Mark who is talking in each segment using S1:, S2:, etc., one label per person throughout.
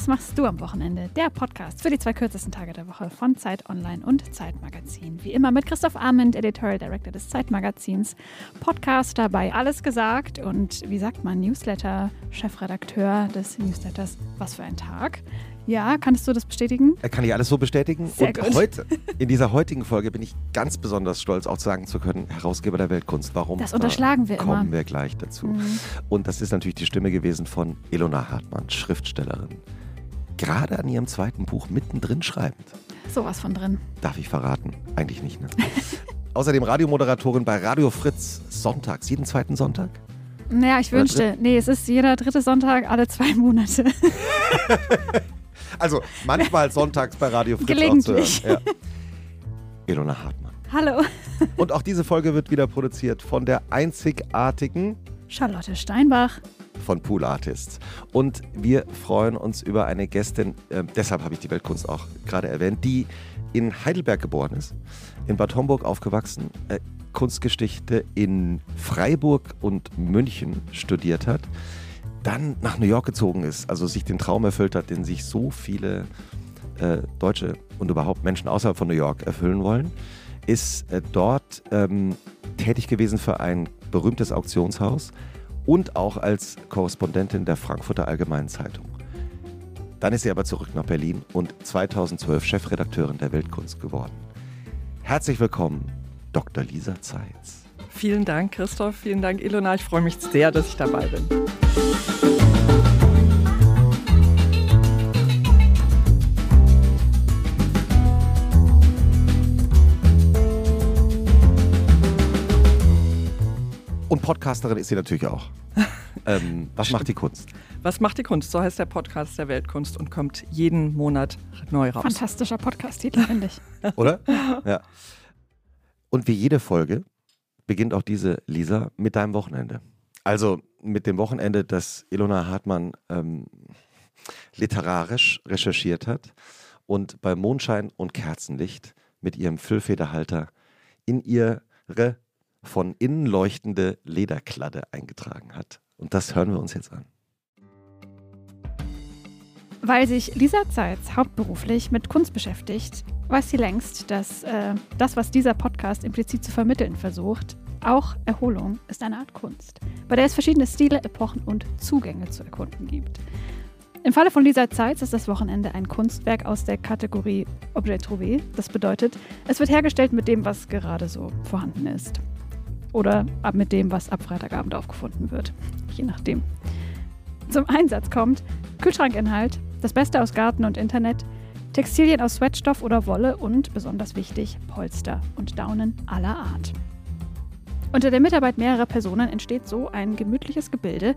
S1: Was machst du am Wochenende? Der Podcast für die zwei kürzesten Tage der Woche von Zeit Online und Zeitmagazin. Wie immer mit Christoph Arment, Editorial Director des Zeitmagazins, Podcaster bei Alles gesagt und wie sagt man, Newsletter, Chefredakteur des Newsletters Was für ein Tag. Ja, kannst du das bestätigen?
S2: Kann ich alles so bestätigen.
S1: Sehr
S2: und
S1: gut.
S2: heute, in dieser heutigen Folge, bin ich ganz besonders stolz, auch sagen zu können, Herausgeber der Weltkunst. Warum?
S1: Das unterschlagen wir
S2: da
S1: immer.
S2: Kommen wir gleich dazu.
S1: Mhm.
S2: Und das ist natürlich die Stimme gewesen von Elona Hartmann, Schriftstellerin. Gerade an ihrem zweiten Buch mittendrin schreibend.
S1: Sowas von drin.
S2: Darf ich verraten? Eigentlich nicht, ne? Außerdem Radiomoderatorin bei Radio Fritz sonntags, jeden zweiten Sonntag.
S1: Naja, ich
S2: Oder
S1: wünschte, nee, es ist jeder dritte Sonntag alle zwei Monate.
S2: Also manchmal sonntags bei Radio Fritz
S1: Gelegentlich.
S2: Ja. Elona Hartmann.
S1: Hallo.
S2: Und auch diese Folge wird wieder produziert von der einzigartigen
S1: Charlotte Steinbach.
S2: Von Pool Artists. Und wir freuen uns über eine Gästin, äh, deshalb habe ich die Weltkunst auch gerade erwähnt, die in Heidelberg geboren ist, in Bad Homburg aufgewachsen, äh, Kunstgeschichte in Freiburg und München studiert hat, dann nach New York gezogen ist, also sich den Traum erfüllt hat, den sich so viele äh, Deutsche und überhaupt Menschen außerhalb von New York erfüllen wollen, ist äh, dort ähm, tätig gewesen für ein berühmtes Auktionshaus und auch als Korrespondentin der Frankfurter Allgemeinen Zeitung. Dann ist sie aber zurück nach Berlin und 2012 Chefredakteurin der Weltkunst geworden. Herzlich willkommen, Dr. Lisa Zeitz.
S3: Vielen Dank, Christoph. Vielen Dank, Ilona. Ich freue mich sehr, dass ich dabei bin.
S2: Und Podcasterin ist sie natürlich auch. ähm, was macht die Kunst?
S3: Was macht die Kunst? So heißt der Podcast der Weltkunst und kommt jeden Monat neu raus.
S1: Fantastischer Podcast-Titel, finde ich.
S2: Oder? ja. Und wie jede Folge beginnt auch diese, Lisa, mit deinem Wochenende. Also mit dem Wochenende, das Ilona Hartmann ähm, literarisch recherchiert hat und bei Mondschein und Kerzenlicht mit ihrem Füllfederhalter in ihre von innen leuchtende Lederkladde eingetragen hat. Und das hören wir uns jetzt an.
S1: Weil sich Lisa Zeitz hauptberuflich mit Kunst beschäftigt, weiß sie längst, dass äh, das, was dieser Podcast implizit zu vermitteln versucht, auch Erholung ist eine Art Kunst, bei der es verschiedene Stile, Epochen und Zugänge zu erkunden gibt. Im Falle von Lisa Zeitz ist das Wochenende ein Kunstwerk aus der Kategorie Objet trouvé. Das bedeutet, es wird hergestellt mit dem, was gerade so vorhanden ist. Oder ab mit dem, was ab Freitagabend aufgefunden wird. Je nachdem. Zum Einsatz kommt Kühlschrankinhalt, das Beste aus Garten und Internet, Textilien aus Sweatstoff oder Wolle und, besonders wichtig, Polster und Daunen aller Art. Unter der Mitarbeit mehrerer Personen entsteht so ein gemütliches Gebilde,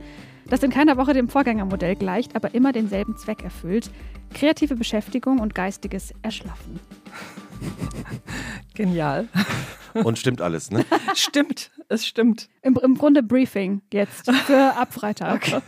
S1: das in keiner Woche dem Vorgängermodell gleicht, aber immer denselben Zweck erfüllt: kreative Beschäftigung und geistiges Erschlaffen.
S3: Genial.
S2: Und stimmt alles, ne?
S3: stimmt, es stimmt.
S1: Im, Im Grunde Briefing jetzt für ab Freitag.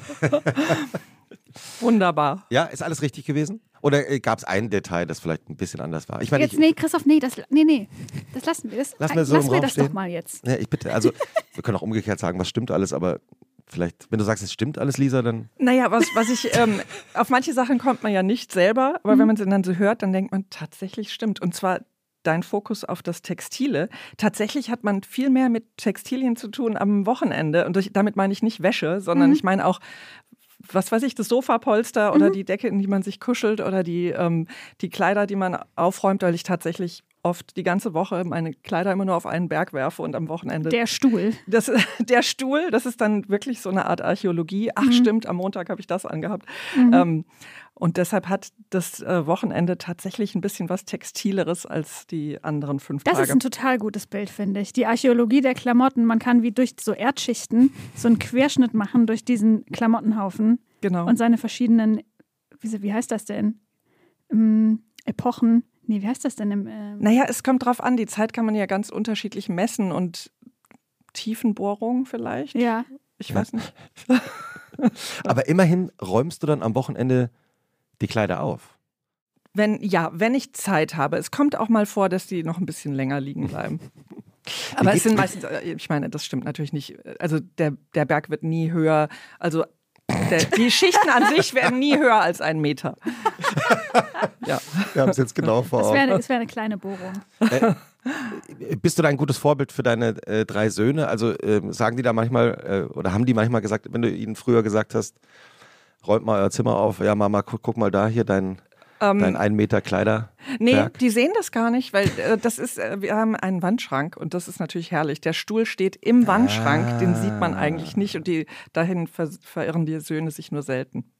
S3: Wunderbar.
S2: Ja, ist alles richtig gewesen? Oder gab es ein Detail, das vielleicht ein bisschen anders war? Ich meine,
S1: Jetzt,
S2: ich,
S1: nee, Christoph, nee, das, nee, nee, das lassen wir. Das,
S2: Lassen wir so
S1: wir
S2: Raum
S1: das
S2: stehen?
S1: doch mal jetzt.
S2: Ja, ich bitte. Also, wir können auch umgekehrt sagen, was stimmt alles, aber vielleicht, wenn du sagst, es stimmt alles, Lisa, dann.
S3: Naja, was, was ich, ähm, auf manche Sachen kommt man ja nicht selber, aber wenn man sie dann so hört, dann denkt man, tatsächlich stimmt. Und zwar dein Fokus auf das Textile. Tatsächlich hat man viel mehr mit Textilien zu tun am Wochenende. Und durch, damit meine ich nicht Wäsche, sondern
S1: Mhm.
S3: ich meine auch, was weiß ich, das Sofapolster oder die Decke, in die man sich kuschelt oder die, ähm, die Kleider, die man aufräumt, weil ich tatsächlich oft die ganze Woche meine Kleider immer nur auf einen Berg werfe und am Wochenende
S1: Der Stuhl.
S3: das, der Stuhl, das ist dann wirklich so eine Art Archäologie. Ach, stimmt, am Montag habe ich das angehabt. Ähm, und deshalb hat das äh, Wochenende tatsächlich ein bisschen was Textileres als die anderen fünf
S1: Das ist
S3: Tage.
S1: ein total gutes Bild, finde ich. Die Archäologie der Klamotten. Man kann wie durch so Erdschichten so einen Querschnitt machen durch diesen Klamottenhaufen
S3: genau.
S1: und seine verschiedenen, wie, wie heißt das denn? Ähm, Epochen. Nee, wie heißt das denn? Im, ähm,
S3: naja, es kommt drauf an. Die Zeit kann man ja ganz unterschiedlich messen und Tiefenbohrung vielleicht.
S1: ja.
S3: Ich weiß nicht.
S2: Aber immerhin räumst du dann am Wochenende die Kleider auf.
S3: Wenn, ja, wenn ich Zeit habe. Es kommt auch mal vor, dass die noch ein bisschen länger liegen bleiben. Aber es sind meistens, äh, ich meine, das stimmt natürlich nicht. Also der, der Berg wird nie höher. Also die Schichten an sich werden nie höher als einen Meter.
S2: ja. Wir haben es jetzt genau vor
S1: Augen. Es wäre wär eine kleine Bohrung. Äh,
S2: bist du da ein gutes Vorbild für deine äh, drei Söhne? Also äh, sagen die da manchmal äh, oder haben die manchmal gesagt, wenn du ihnen früher gesagt hast, räumt mal euer Zimmer auf, ja Mama, guck, guck mal da hier dein ähm, Dein ein Meter Kleider?
S3: Nee, die sehen das gar nicht, weil äh, das ist, äh, wir haben einen Wandschrank und das ist natürlich herrlich. Der Stuhl steht im Wandschrank, ah. den sieht man eigentlich nicht und die dahin ver verirren die Söhne sich nur selten.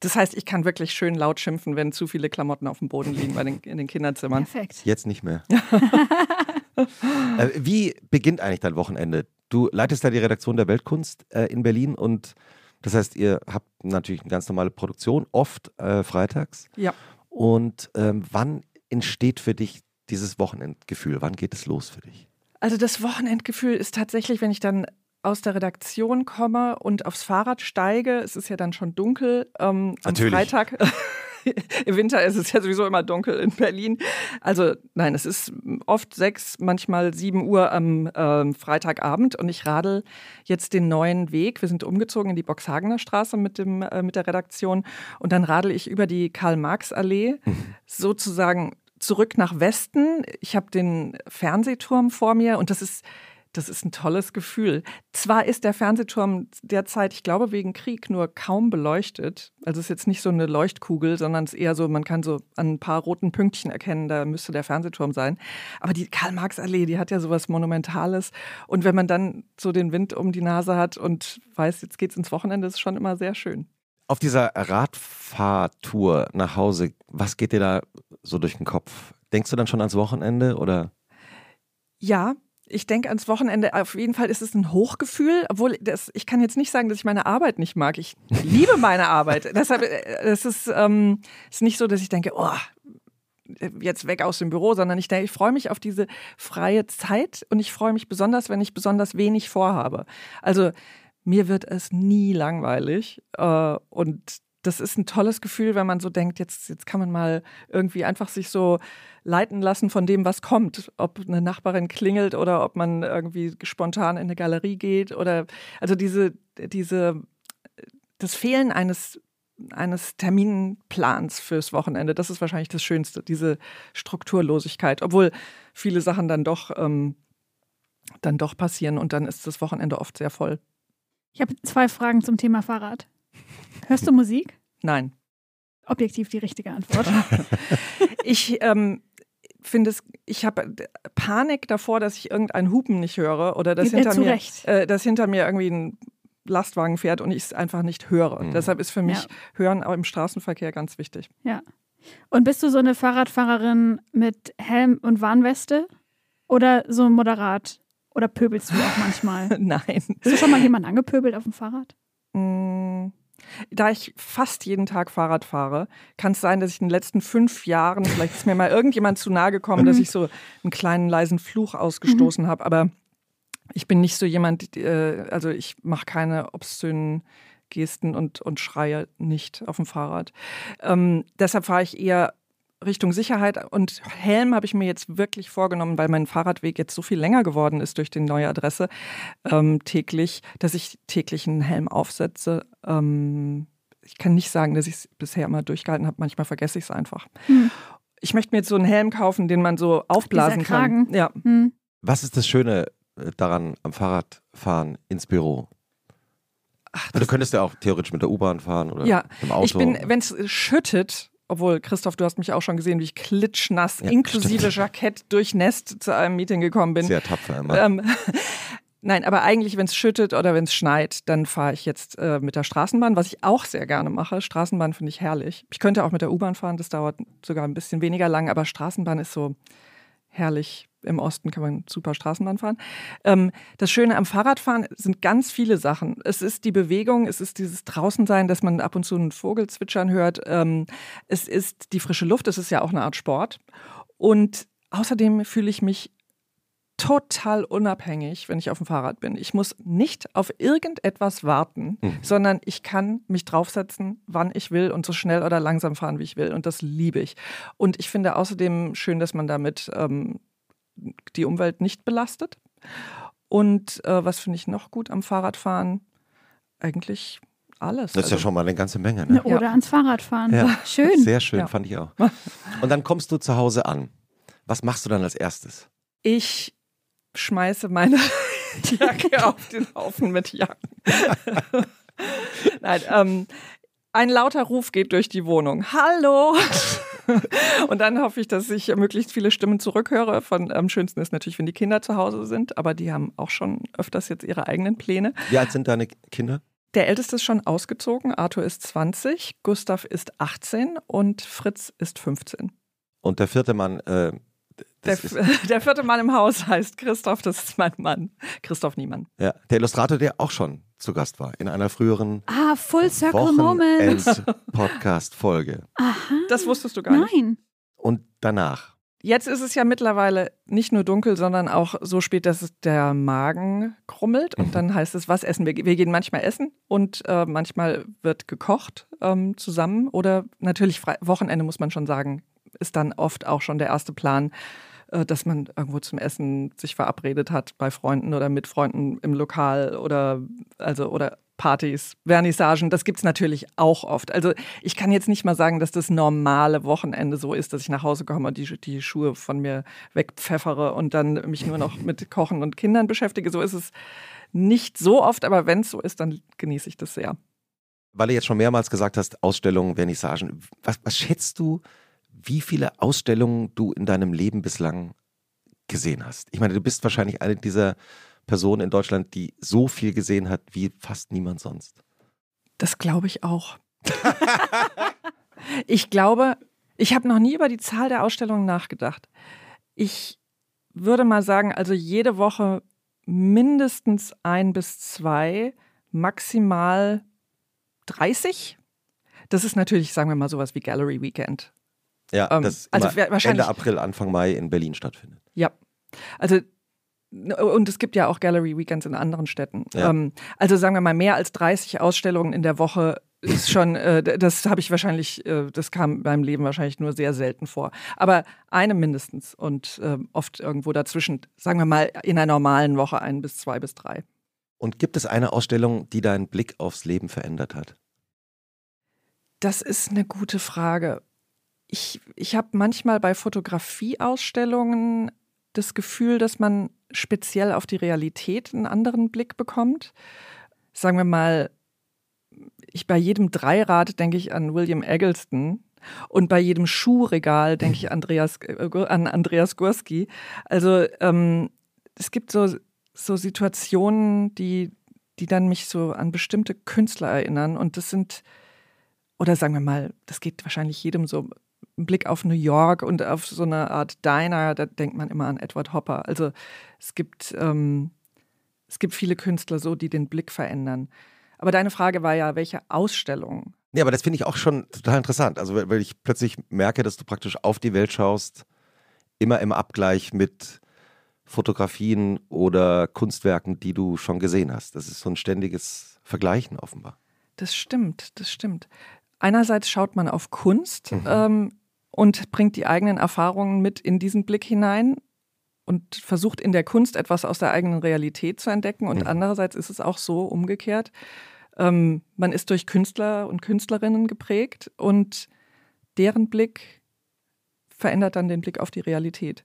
S3: Das heißt, ich kann wirklich schön laut schimpfen, wenn zu viele Klamotten auf dem Boden liegen bei den, in den Kinderzimmern.
S1: Perfekt.
S2: Jetzt nicht mehr. äh, wie beginnt eigentlich dein Wochenende? Du leitest ja die Redaktion der Weltkunst äh, in Berlin und das heißt, ihr habt natürlich eine ganz normale Produktion, oft äh, freitags.
S3: Ja.
S2: Und ähm, wann entsteht für dich dieses Wochenendgefühl? Wann geht es los für dich?
S3: Also das Wochenendgefühl ist tatsächlich, wenn ich dann aus der Redaktion komme und aufs Fahrrad steige, es ist ja dann schon dunkel ähm, am Freitag. Im Winter ist es ja sowieso immer dunkel in Berlin. Also nein, es ist oft sechs, manchmal sieben Uhr am äh, Freitagabend und ich radel jetzt den neuen Weg. Wir sind umgezogen in die Boxhagener Straße mit, dem, äh, mit der Redaktion und dann radel ich über die Karl-Marx-Allee mhm. sozusagen zurück nach Westen. Ich habe den Fernsehturm vor mir und das ist das ist ein tolles Gefühl. Zwar ist der Fernsehturm derzeit, ich glaube, wegen Krieg nur kaum beleuchtet. Also es ist jetzt nicht so eine Leuchtkugel, sondern es ist eher so, man kann so an ein paar roten Pünktchen erkennen, da müsste der Fernsehturm sein. Aber die Karl-Marx-Allee, die hat ja sowas Monumentales. Und wenn man dann so den Wind um die Nase hat und weiß, jetzt geht's ins Wochenende, ist es schon immer sehr schön.
S2: Auf dieser Radfahrtour nach Hause, was geht dir da so durch den Kopf? Denkst du dann schon ans Wochenende oder?
S3: Ja, ich denke ans Wochenende, auf jeden Fall ist es ein Hochgefühl, obwohl das, ich kann jetzt nicht sagen, dass ich meine Arbeit nicht mag. Ich liebe meine Arbeit. Deshalb äh, es ist es ähm, ist nicht so, dass ich denke, oh, jetzt weg aus dem Büro, sondern ich denke, ich freue mich auf diese freie Zeit und ich freue mich besonders, wenn ich besonders wenig vorhabe. Also mir wird es nie langweilig äh, und das ist ein tolles Gefühl, wenn man so denkt, jetzt, jetzt kann man mal irgendwie einfach sich so leiten lassen von dem, was kommt. Ob eine Nachbarin klingelt oder ob man irgendwie spontan in eine Galerie geht oder also diese, diese, das Fehlen eines eines Terminplans fürs Wochenende. Das ist wahrscheinlich das Schönste, diese Strukturlosigkeit, obwohl viele Sachen dann doch, ähm, dann doch passieren und dann ist das Wochenende oft sehr voll.
S1: Ich habe zwei Fragen zum Thema Fahrrad. Hörst du Musik?
S3: Nein.
S1: Objektiv die richtige Antwort.
S3: ich ähm, finde es, ich habe Panik davor, dass ich irgendein Hupen nicht höre oder dass, hinter mir, äh, dass hinter mir irgendwie ein Lastwagen fährt und ich es einfach nicht höre. Mhm. Deshalb ist für mich ja. Hören auch im Straßenverkehr ganz wichtig.
S1: Ja. Und bist du so eine Fahrradfahrerin mit Helm und Warnweste oder so moderat? Oder pöbelst du auch manchmal?
S3: Nein.
S1: Hast du schon mal jemanden angepöbelt auf dem Fahrrad?
S3: Mm. Da ich fast jeden Tag Fahrrad fahre, kann es sein, dass ich in den letzten fünf Jahren, vielleicht ist mir mal irgendjemand zu nahe gekommen, dass mhm. ich so einen kleinen leisen Fluch ausgestoßen mhm. habe. Aber ich bin nicht so jemand, äh, also ich mache keine obszönen Gesten und, und schreie nicht auf dem Fahrrad. Ähm, deshalb fahre ich eher Richtung Sicherheit und Helm habe ich mir jetzt wirklich vorgenommen, weil mein Fahrradweg jetzt so viel länger geworden ist durch die neue Adresse ähm, täglich, dass ich täglich einen Helm aufsetze. Ähm, ich kann nicht sagen, dass ich es bisher immer durchgehalten habe. Manchmal vergesse ich es einfach. Hm. Ich möchte mir jetzt so einen Helm kaufen, den man so aufblasen kann. Ja. Hm.
S2: Was ist das Schöne äh, daran am Fahrradfahren ins Büro? Ach, du könntest ja auch theoretisch mit der U-Bahn fahren oder
S3: ja,
S2: im Auto.
S3: Ich bin, wenn es schüttet, obwohl, Christoph, du hast mich auch schon gesehen, wie ich klitschnass, ja, inklusive stimmt. Jackett durchnässt zu einem Meeting gekommen bin.
S2: Sehr tapfer immer. Ähm,
S3: Nein, aber eigentlich, wenn es schüttet oder wenn es schneit, dann fahre ich jetzt äh, mit der Straßenbahn, was ich auch sehr gerne mache. Straßenbahn finde ich herrlich. Ich könnte auch mit der U-Bahn fahren, das dauert sogar ein bisschen weniger lang, aber Straßenbahn ist so herrlich im Osten kann man super Straßenbahn fahren. Ähm, das Schöne am Fahrradfahren sind ganz viele Sachen. Es ist die Bewegung, es ist dieses Draußensein, dass man ab und zu einen Vogel zwitschern hört. Ähm, es ist die frische Luft, es ist ja auch eine Art Sport. Und außerdem fühle ich mich total unabhängig, wenn ich auf dem Fahrrad bin. Ich muss nicht auf irgendetwas warten, mhm. sondern ich kann mich draufsetzen, wann ich will und so schnell oder langsam fahren, wie ich will. Und das liebe ich. Und ich finde außerdem schön, dass man damit ähm, die Umwelt nicht belastet. Und äh, was finde ich noch gut am Fahrradfahren? Eigentlich alles.
S2: Das ist ja
S3: Also,
S2: schon mal eine ganze Menge. Ne?
S1: Oder ans Fahrrad fahren.
S2: Ja.
S1: Schön.
S2: Sehr schön,
S3: Ja.
S2: fand ich auch. Und dann kommst du zu Hause an. Was machst du dann als erstes?
S3: ich schmeiße meine Jacke auf den Haufen mit Jacken. Nein, ähm, ein lauter Ruf geht durch die Wohnung. Hallo! Und dann hoffe ich, dass ich möglichst viele Stimmen zurückhöre. Von, am schönsten ist natürlich, wenn die Kinder zu Hause sind, aber die haben auch schon öfters jetzt ihre eigenen Pläne.
S2: Wie alt sind deine Kinder?
S3: Der Älteste ist schon ausgezogen, Arthur ist 20, Gustav ist 18 und Fritz ist 15.
S2: Und der vierte Mann, äh,
S3: Der, der vierte Mann im Haus heißt Christoph, das ist mein Mann. Christoph Niemann.
S2: ja, der Illustrator, der auch schon zu Gast war in einer früheren
S1: Ah, Full Circle Moment.
S2: Wochenends-Podcast-Folge.
S1: Aha.
S3: Das wusstest du gar nicht.
S1: Nein.
S2: Und danach.
S3: Jetzt ist es ja mittlerweile nicht nur dunkel, sondern auch so spät, dass es der Magen krummelt. Und dann heißt es, was essen wir? Wir gehen manchmal essen und äh, manchmal wird gekocht ähm, zusammen. Oder natürlich Fre Wochenende, muss man schon sagen, ist dann oft auch schon der erste Plan, dass man irgendwo zum Essen sich verabredet hat bei Freunden oder mit Freunden im Lokal oder also oder Partys, Vernissagen, das gibt's natürlich auch oft. Also ich kann jetzt nicht mal sagen, dass das normale Wochenende so ist, dass ich nach Hause komme und die, die Schuhe von mir wegpfeffere und dann mich nur noch mit Kochen und Kindern beschäftige. So ist es nicht so oft, aber wenn es so ist, dann genieße ich das sehr.
S2: Weil du jetzt schon mehrmals gesagt hast, Ausstellungen, Vernissagen. Was, was schätzt du, wie viele Ausstellungen du in deinem Leben bislang gesehen hast? Ich meine, du bist wahrscheinlich eine dieser Personen in Deutschland, die so viel gesehen hat wie fast niemand sonst.
S3: Das glaube ich auch. ich glaube, ich habe noch nie über die Zahl der Ausstellungen nachgedacht. Ich würde mal sagen, also jede Woche mindestens ein bis zwei, maximal 30. Das ist natürlich, sagen wir mal, sowas wie Gallery Weekend.
S2: Ja,
S3: Ähm,
S2: das
S3: also wahrscheinlich-
S2: Ende April, Anfang Mai in Berlin stattfindet.
S3: Ja. Also, und es gibt ja auch Gallery Weekends in anderen Städten.
S2: Ja.
S3: Ähm, also sagen wir mal, mehr als 30 Ausstellungen in der Woche ist schon, äh, das habe ich wahrscheinlich, äh, das kam meinem Leben wahrscheinlich nur sehr selten vor. Aber eine mindestens und äh, oft irgendwo dazwischen, sagen wir mal, in einer normalen Woche ein bis zwei bis drei.
S2: Und gibt es eine Ausstellung, die deinen Blick aufs Leben verändert hat?
S3: Das ist eine gute Frage. Ich, ich habe manchmal bei Fotografieausstellungen das Gefühl, dass man speziell auf die Realität einen anderen Blick bekommt. Sagen wir mal, ich bei jedem Dreirad denke ich an William Eggleston und bei jedem Schuhregal denke ich Andreas, äh, an Andreas Gursky. Also ähm, es gibt so, so Situationen, die, die dann mich so an bestimmte Künstler erinnern und das sind oder sagen wir mal, das geht wahrscheinlich jedem so, Blick auf New York und auf so eine Art Diner, da denkt man immer an Edward Hopper. Also es gibt, ähm, es gibt viele Künstler so, die den Blick verändern. Aber deine Frage war ja, welche Ausstellung?
S2: Nee, aber das finde ich auch schon total interessant. Also, weil ich plötzlich merke, dass du praktisch auf die Welt schaust, immer im Abgleich mit Fotografien oder Kunstwerken, die du schon gesehen hast. Das ist so ein ständiges Vergleichen offenbar.
S3: Das stimmt, das stimmt. Einerseits schaut man auf Kunst
S2: Mhm.
S3: ähm, und bringt die eigenen Erfahrungen mit in diesen Blick hinein und versucht in der Kunst etwas aus der eigenen Realität zu entdecken. Und
S2: Mhm.
S3: andererseits ist es auch so umgekehrt. Ähm, man ist durch Künstler und Künstlerinnen geprägt und deren Blick verändert dann den Blick auf die Realität.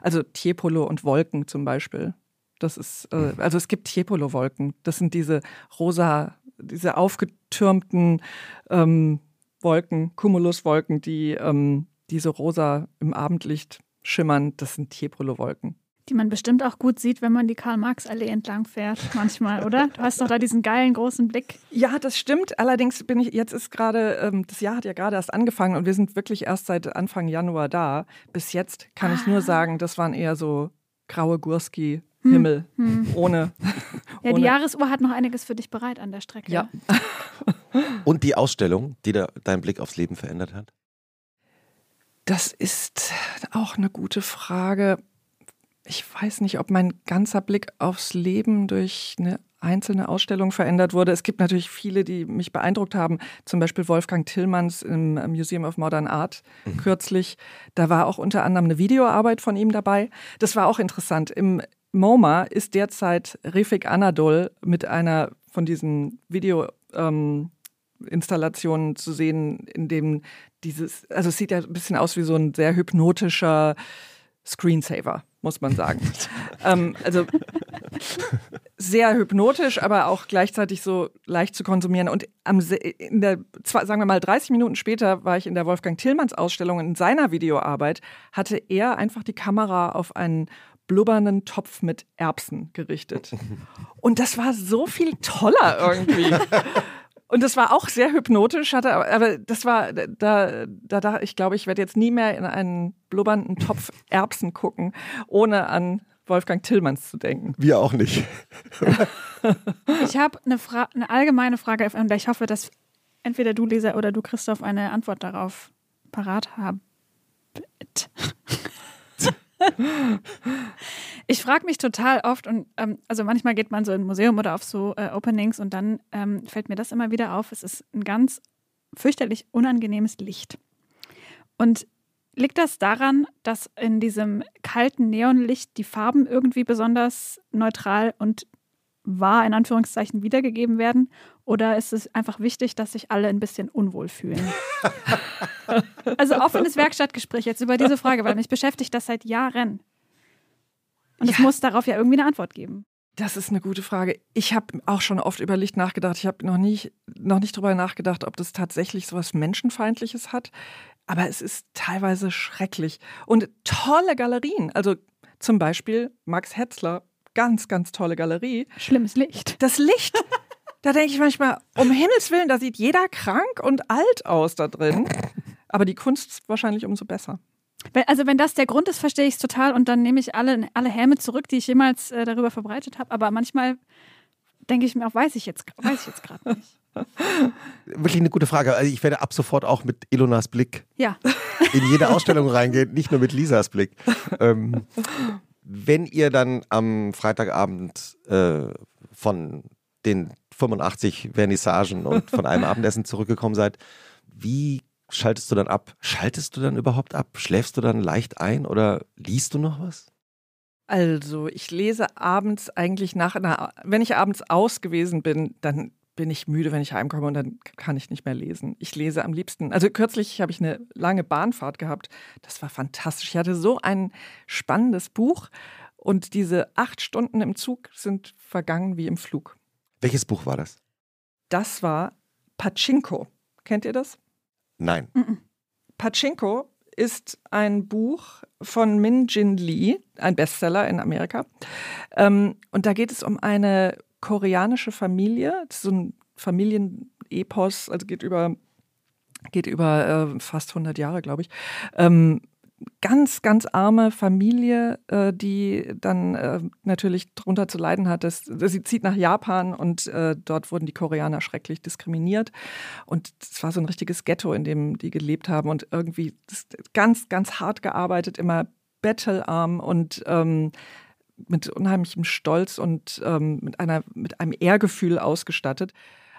S3: Also Tiepolo und Wolken zum Beispiel. Das ist, äh, also es gibt Tiepolo-Wolken. Das sind diese rosa, diese aufgetürmten ähm, Wolken, Cumuluswolken, die, ähm, die so rosa im Abendlicht schimmern. Das sind Tiepolo-Wolken.
S1: Die man bestimmt auch gut sieht, wenn man die Karl-Marx-Allee entlang fährt, manchmal, oder? Du hast doch da diesen geilen großen Blick.
S3: Ja, das stimmt. Allerdings bin ich, jetzt ist gerade, ähm, das Jahr hat ja gerade erst angefangen und wir sind wirklich erst seit Anfang Januar da. Bis jetzt kann ich nur sagen, das waren eher so graue Gurski-Himmel
S1: Hm.
S3: ohne.
S1: Ja, die
S3: ohne-
S1: Jahresuhr hat noch einiges für dich bereit an der Strecke.
S3: Ja.
S2: Und die Ausstellung, die da deinen Blick aufs Leben verändert hat?
S3: Das ist auch eine gute Frage. Ich weiß nicht, ob mein ganzer Blick aufs Leben durch eine einzelne Ausstellung verändert wurde. Es gibt natürlich viele, die mich beeindruckt haben. Zum Beispiel Wolfgang Tillmanns im Museum of Modern Art kürzlich. Da war auch unter anderem eine Videoarbeit von ihm dabei. Das war auch interessant. Im MoMA ist derzeit Refik Anadol mit einer von diesen Video, ähm, Installationen zu sehen, in dem dieses, also es sieht ja ein bisschen aus wie so ein sehr hypnotischer Screensaver, muss man sagen. ähm, also sehr hypnotisch, aber auch gleichzeitig so leicht zu konsumieren. Und am, in der, sagen wir mal, 30 Minuten später war ich in der Wolfgang Tillmanns Ausstellung. In seiner Videoarbeit hatte er einfach die Kamera auf einen blubbernden Topf mit Erbsen gerichtet. Und das war so viel toller irgendwie. Und das war auch sehr hypnotisch, hatte, aber das war, da, da, da ich glaube, ich werde jetzt nie mehr in einen blubbernden Topf Erbsen gucken, ohne an Wolfgang Tillmanns zu denken.
S2: Wir auch nicht.
S1: ich habe eine, eine allgemeine Frage, und ich hoffe, dass entweder du, Lisa, oder du, Christoph, eine Antwort darauf parat habt. Ich frage mich total oft und ähm, also manchmal geht man so in ein Museum oder auf so äh, Openings und dann ähm, fällt mir das immer wieder auf. Es ist ein ganz fürchterlich unangenehmes Licht. Und liegt das daran, dass in diesem kalten Neonlicht die Farben irgendwie besonders neutral und wahr in Anführungszeichen wiedergegeben werden? Oder ist es einfach wichtig, dass sich alle ein bisschen unwohl fühlen? also offenes Werkstattgespräch jetzt über diese Frage, weil mich beschäftigt das seit Jahren. Und es muss darauf ja irgendwie eine Antwort geben.
S3: Das ist eine gute Frage. Ich habe auch schon oft über Licht nachgedacht. Ich habe noch nicht, noch nicht darüber nachgedacht, ob das tatsächlich so was Menschenfeindliches hat. Aber es ist teilweise schrecklich. Und tolle Galerien. Also zum Beispiel Max Hetzler ganz, ganz tolle Galerie.
S1: Schlimmes Licht.
S3: Das Licht. Da denke ich manchmal, um Himmels Willen, da sieht jeder krank und alt aus da drin. Aber die Kunst wahrscheinlich umso besser.
S1: Also wenn das der Grund ist, verstehe ich es total und dann nehme ich alle, alle Häme zurück, die ich jemals äh, darüber verbreitet habe. Aber manchmal denke ich mir auch, weiß ich jetzt, weiß ich jetzt gerade nicht.
S2: Wirklich eine gute Frage. Also ich werde ab sofort auch mit Ilonas Blick
S1: ja.
S2: in jede Ausstellung reingehen, nicht nur mit Lisas Blick. Ähm, wenn ihr dann am Freitagabend äh, von den 85 Vernissagen und von einem Abendessen zurückgekommen seid, wie schaltest du dann ab? Schaltest du dann überhaupt ab? Schläfst du dann leicht ein oder liest du noch was?
S3: Also, ich lese abends eigentlich nach einer, wenn ich abends aus gewesen bin, dann bin ich müde, wenn ich heimkomme und dann kann ich nicht mehr lesen. Ich lese am liebsten. Also kürzlich habe ich eine lange Bahnfahrt gehabt. Das war fantastisch. Ich hatte so ein spannendes Buch und diese acht Stunden im Zug sind vergangen wie im Flug.
S2: Welches Buch war das?
S3: Das war Pachinko. Kennt ihr das?
S2: Nein.
S3: Pachinko ist ein Buch von Min Jin Lee, ein Bestseller in Amerika. Ähm, und da geht es um eine koreanische Familie, so ein Familienepos, also geht über, geht über äh, fast 100 Jahre, glaube ich. Ähm, ganz, ganz arme Familie, äh, die dann äh, natürlich darunter zu leiden hat. Dass, dass sie zieht nach Japan und äh, dort wurden die Koreaner schrecklich diskriminiert. Und es war so ein richtiges Ghetto, in dem die gelebt haben und irgendwie ganz, ganz hart gearbeitet, immer bettelarm und ähm, mit unheimlichem Stolz und ähm, mit, einer, mit einem Ehrgefühl ausgestattet.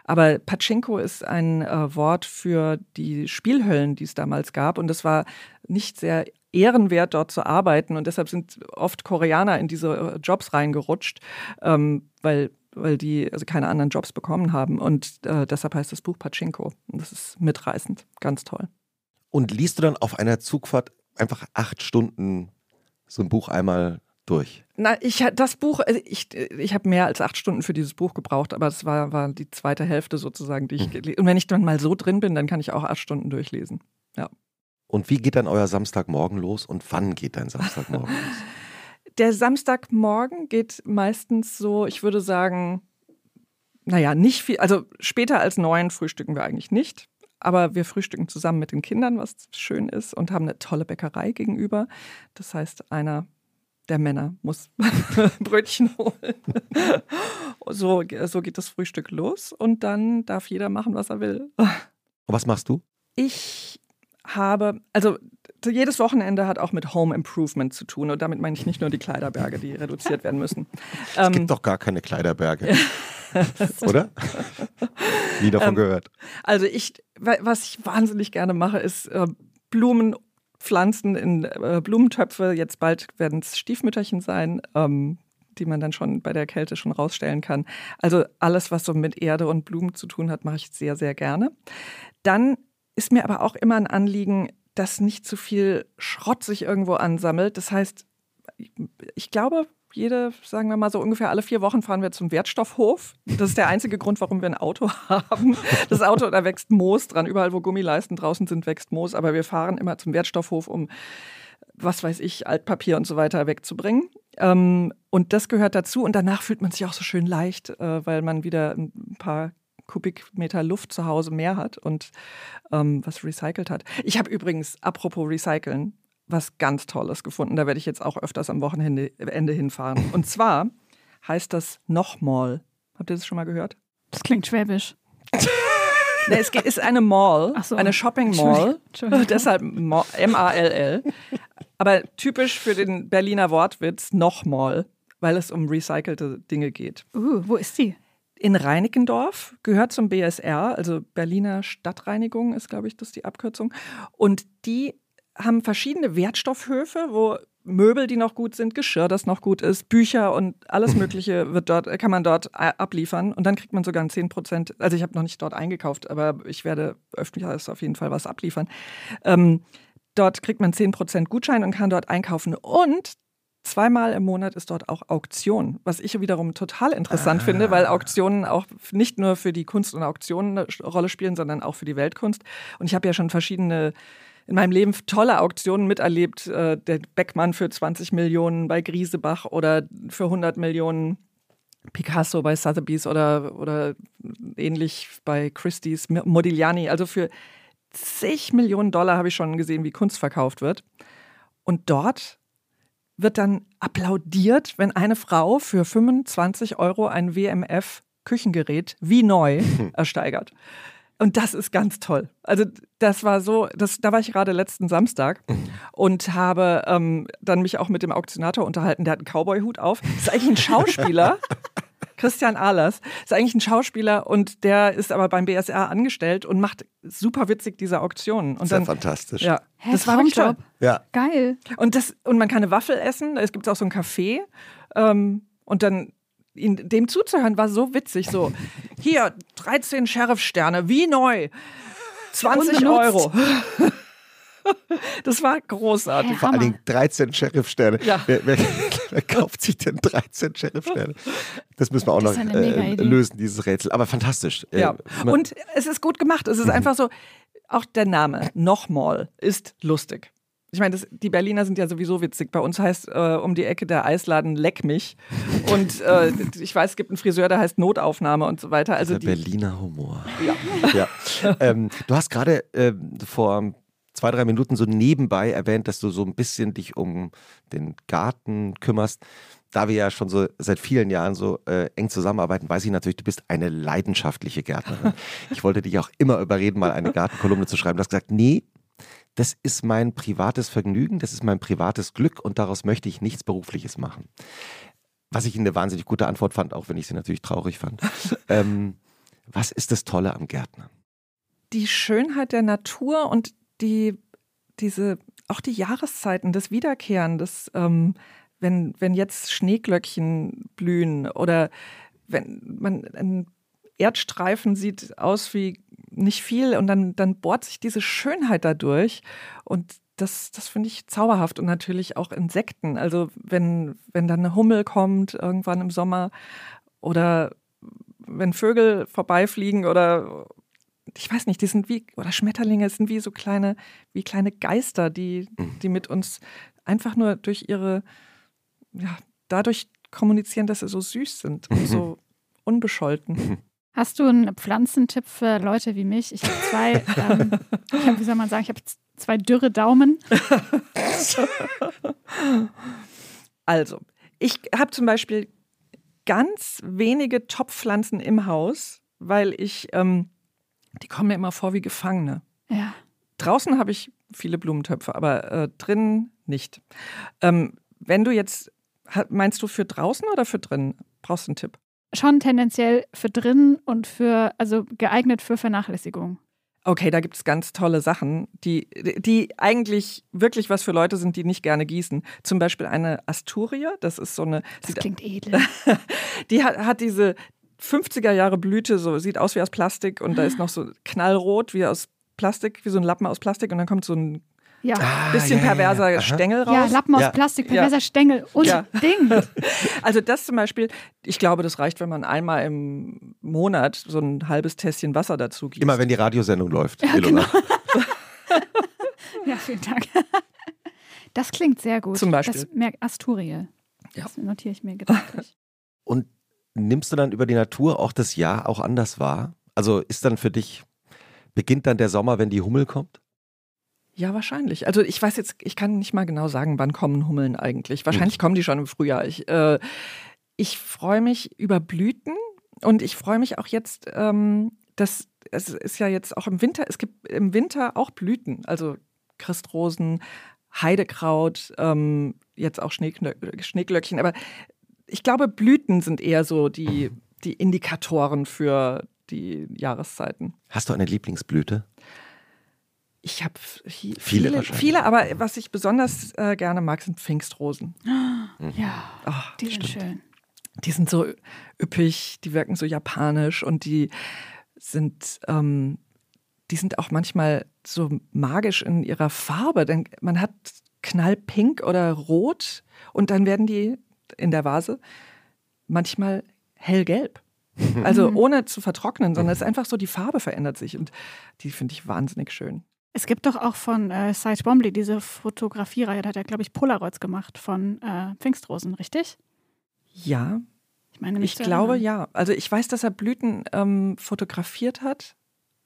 S3: Aber Pachinko ist ein äh, Wort für die Spielhöllen, die es damals gab. Und es war nicht sehr ehrenwert, dort zu arbeiten. Und deshalb sind oft Koreaner in diese äh, Jobs reingerutscht, ähm, weil, weil die also keine anderen Jobs bekommen haben. Und äh, deshalb heißt das Buch Pachinko. Und das ist mitreißend, ganz toll.
S2: Und liest du dann auf einer Zugfahrt einfach acht Stunden so ein Buch einmal durch?
S3: Na, ich das Buch, also ich, ich habe mehr als acht Stunden für dieses Buch gebraucht, aber es war, war die zweite Hälfte sozusagen, die ich mhm. Und wenn ich dann mal so drin bin, dann kann ich auch acht Stunden durchlesen. Ja.
S2: Und wie geht dann euer Samstagmorgen los und wann geht dein Samstagmorgen los?
S3: Der Samstagmorgen geht meistens so, ich würde sagen, naja, nicht viel, also später als neun frühstücken wir eigentlich nicht. Aber wir frühstücken zusammen mit den Kindern, was schön ist, und haben eine tolle Bäckerei gegenüber. Das heißt, einer der Männer muss Brötchen holen. so, so geht das Frühstück los und dann darf jeder machen, was er will. Und
S2: was machst du?
S3: Ich habe, also jedes Wochenende hat auch mit Home Improvement zu tun und damit meine ich nicht nur die Kleiderberge, die reduziert werden müssen.
S2: Es ähm, gibt doch gar keine Kleiderberge. Oder? Nie davon ähm, gehört.
S3: Also ich, was ich wahnsinnig gerne mache, ist äh, Blumen Pflanzen in äh, Blumentöpfe. Jetzt bald werden es Stiefmütterchen sein. Ähm, die man dann schon bei der Kälte schon rausstellen kann. Also alles, was so mit Erde und Blumen zu tun hat, mache ich sehr, sehr gerne. Dann ist mir aber auch immer ein Anliegen, dass nicht zu viel Schrott sich irgendwo ansammelt. Das heißt, ich glaube, jede, sagen wir mal so ungefähr alle vier Wochen fahren wir zum Wertstoffhof. Das ist der einzige Grund, warum wir ein Auto haben. Das Auto, da wächst Moos dran. Überall, wo Gummileisten draußen sind, wächst Moos. Aber wir fahren immer zum Wertstoffhof, um, was weiß ich, Altpapier und so weiter wegzubringen. Ähm, und das gehört dazu. Und danach fühlt man sich auch so schön leicht, äh, weil man wieder ein paar Kubikmeter Luft zu Hause mehr hat und ähm, was recycelt hat. Ich habe übrigens, apropos Recyceln, was ganz Tolles gefunden. Da werde ich jetzt auch öfters am Wochenende Ende hinfahren. Und zwar heißt das Nochmal. Habt ihr das schon mal gehört?
S1: Das klingt schwäbisch.
S3: nee, es ist eine Mall,
S1: so.
S3: eine Shopping Mall. Deshalb M-A-L-L. Aber typisch für den Berliner Wortwitz Nochmal, weil es um recycelte Dinge geht.
S1: Uh, wo ist die?
S3: In Reinickendorf, gehört zum BSR, also Berliner Stadtreinigung ist, glaube ich, das die Abkürzung. Und die haben verschiedene Wertstoffhöfe, wo Möbel, die noch gut sind, Geschirr, das noch gut ist, Bücher und alles Mögliche wird dort, kann man dort abliefern. Und dann kriegt man sogar ein 10 Prozent. Also ich habe noch nicht dort eingekauft, aber ich werde öfters auf jeden Fall was abliefern. Ähm, dort kriegt man 10 Prozent Gutschein und kann dort einkaufen. Und zweimal im Monat ist dort auch Auktion, was ich wiederum total interessant ah. finde, weil Auktionen auch nicht nur für die Kunst und Auktionen eine Rolle spielen, sondern auch für die Weltkunst. Und ich habe ja schon verschiedene in meinem Leben tolle Auktionen miterlebt. Äh, der Beckmann für 20 Millionen bei Griesebach oder für 100 Millionen Picasso bei Sotheby's oder, oder ähnlich bei Christie's, Modigliani. Also für zig Millionen Dollar habe ich schon gesehen, wie Kunst verkauft wird. Und dort wird dann applaudiert, wenn eine Frau für 25 Euro ein WMF Küchengerät wie neu ersteigert. Und das ist ganz toll. Also das war so, das, da war ich gerade letzten Samstag und habe ähm, dann mich auch mit dem Auktionator unterhalten. Der hat einen Cowboy-Hut auf. Das ist eigentlich ein Schauspieler. Christian Ahlers ist eigentlich ein Schauspieler und der ist aber beim BSR angestellt und macht super witzig diese Auktionen. Und
S2: Sehr fantastisch.
S3: Ja,
S1: Hä, das war wirklich toll.
S2: Ja.
S1: Geil.
S3: Und, das, und man kann eine Waffel essen. Es gibt auch so ein Café. Ähm, und dann ihn, dem zuzuhören war so witzig. So, hier, 13 Sheriff-Sterne, wie neu. 20 Euro. Das war großartig.
S2: Vor allen Dingen 13 Sheriff-Sterne.
S3: Ja.
S2: Wer, wer, wer, kauft sich denn 13 Sheriff-Sterne? Das müssen wir auch noch äh, lösen, dieses Rätsel. Aber fantastisch.
S3: Äh, ja. Und es ist gut gemacht. Es ist mhm. einfach so, auch der Name, nochmal, ist lustig. Ich meine, die Berliner sind ja sowieso witzig. Bei uns heißt äh, um die Ecke der Eisladen Leck mich. Und äh, ich weiß, es gibt einen Friseur, der heißt Notaufnahme und so weiter. Also
S2: der Berliner Humor.
S3: Ja.
S2: ja. Ähm, du hast gerade äh, vor zwei, drei Minuten so nebenbei erwähnt, dass du so ein bisschen dich um den Garten kümmerst. Da wir ja schon so seit vielen Jahren so äh, eng zusammenarbeiten, weiß ich natürlich, du bist eine leidenschaftliche Gärtnerin. Ich wollte dich auch immer überreden, mal eine Gartenkolumne zu schreiben. Du hast gesagt, nee, das ist mein privates Vergnügen, das ist mein privates Glück und daraus möchte ich nichts Berufliches machen. Was ich eine wahnsinnig gute Antwort fand, auch wenn ich sie natürlich traurig fand. ähm, was ist das Tolle am Gärtner?
S3: Die Schönheit der Natur und die, diese, auch die Jahreszeiten, das Wiederkehren, das, ähm, wenn, wenn jetzt Schneeglöckchen blühen oder wenn man ein Erdstreifen sieht aus wie nicht viel und dann, dann bohrt sich diese Schönheit dadurch und das, das finde ich zauberhaft und natürlich auch Insekten. Also wenn, wenn dann eine Hummel kommt irgendwann im Sommer oder wenn Vögel vorbeifliegen oder ich weiß nicht, die sind wie, oder Schmetterlinge sind wie so kleine, wie kleine Geister, die, mhm. die mit uns einfach nur durch ihre, ja, dadurch kommunizieren, dass sie so süß sind und so unbescholten.
S1: Hast du einen Pflanzentipp für Leute wie mich? Ich habe zwei, ähm, ich hab, wie soll man sagen, ich habe zwei dürre Daumen.
S3: also, ich habe zum Beispiel ganz wenige Topfpflanzen im Haus, weil ich, ähm, die kommen mir immer vor wie Gefangene.
S1: Ja.
S3: Draußen habe ich viele Blumentöpfe, aber äh, drin nicht. Ähm, wenn du jetzt, meinst du für draußen oder für drin? Brauchst du einen Tipp?
S1: Schon tendenziell für drin und für, also geeignet für Vernachlässigung.
S3: Okay, da gibt es ganz tolle Sachen, die, die eigentlich wirklich was für Leute sind, die nicht gerne gießen. Zum Beispiel eine Asturia, das ist so eine.
S1: Das klingt edel.
S3: die hat, hat diese 50er Jahre Blüte, so sieht aus wie aus Plastik und da ist noch so knallrot wie aus Plastik, wie so ein Lappen aus Plastik und dann kommt so ein
S1: Ja.
S2: Ah,
S3: bisschen
S2: ja, ja, ja.
S3: perverser
S2: Aha.
S3: Stängel raus.
S1: Ja, Lappen aus
S2: Ja.
S1: Plastik, perverser Stängel und
S3: Ja.
S1: Ding.
S3: Also das zum Beispiel, ich glaube, das reicht, wenn man einmal im Monat so ein halbes Tässchen Wasser dazu gießt.
S2: Immer wenn die Radiosendung läuft.
S1: Ja,
S2: Ilona.
S1: Ja, vielen Dank. Das klingt sehr gut.
S3: Zum Beispiel.
S1: Das merkt Asturie.
S3: Ja.
S1: Das notiere ich mir gedanklich.
S2: Und nimmst du dann über die Natur auch das Jahr auch anders wahr? Also ist dann für dich, beginnt dann der Sommer, wenn die Hummel kommt?
S3: Ja, wahrscheinlich. Also ich weiß jetzt, ich kann nicht mal genau sagen, wann kommen Hummeln eigentlich. Wahrscheinlich kommen die schon im Frühjahr. Ich, äh, ich freue mich über Blüten und ich freue mich auch jetzt, ähm, dass es ist ja jetzt auch im Winter, es gibt im Winter auch Blüten, also Christrosen, Heidekraut, ähm, jetzt auch Schneeglöckchen. Aber ich glaube, Blüten sind eher so die, die Indikatoren für die Jahreszeiten.
S2: Hast du eine Lieblingsblüte?
S3: Ich habe
S2: Viele
S3: viele, viele, aber was ich besonders äh, gerne mag, sind Pfingstrosen.
S1: Ja,
S3: Ah,
S1: die sind schön.
S3: die sind so üppig, die wirken so japanisch und die sind, ähm, die sind auch manchmal so magisch in ihrer Farbe. Denn man hat knallpink oder rot und dann werden die in der Vase manchmal hellgelb. Also ohne zu vertrocknen, sondern es ist einfach so, die Farbe verändert sich und die finde ich wahnsinnig schön.
S1: Es gibt doch auch von äh, Cy Bombly diese Fotografiereihe, da hat er, glaube ich, Polaroids gemacht von äh, Pfingstrosen, richtig?
S3: Ja,
S1: Ich meine,
S3: Ich
S1: zu
S3: glaube
S1: erinnern.
S3: ja. Also ich weiß, dass er Blüten ähm, fotografiert hat.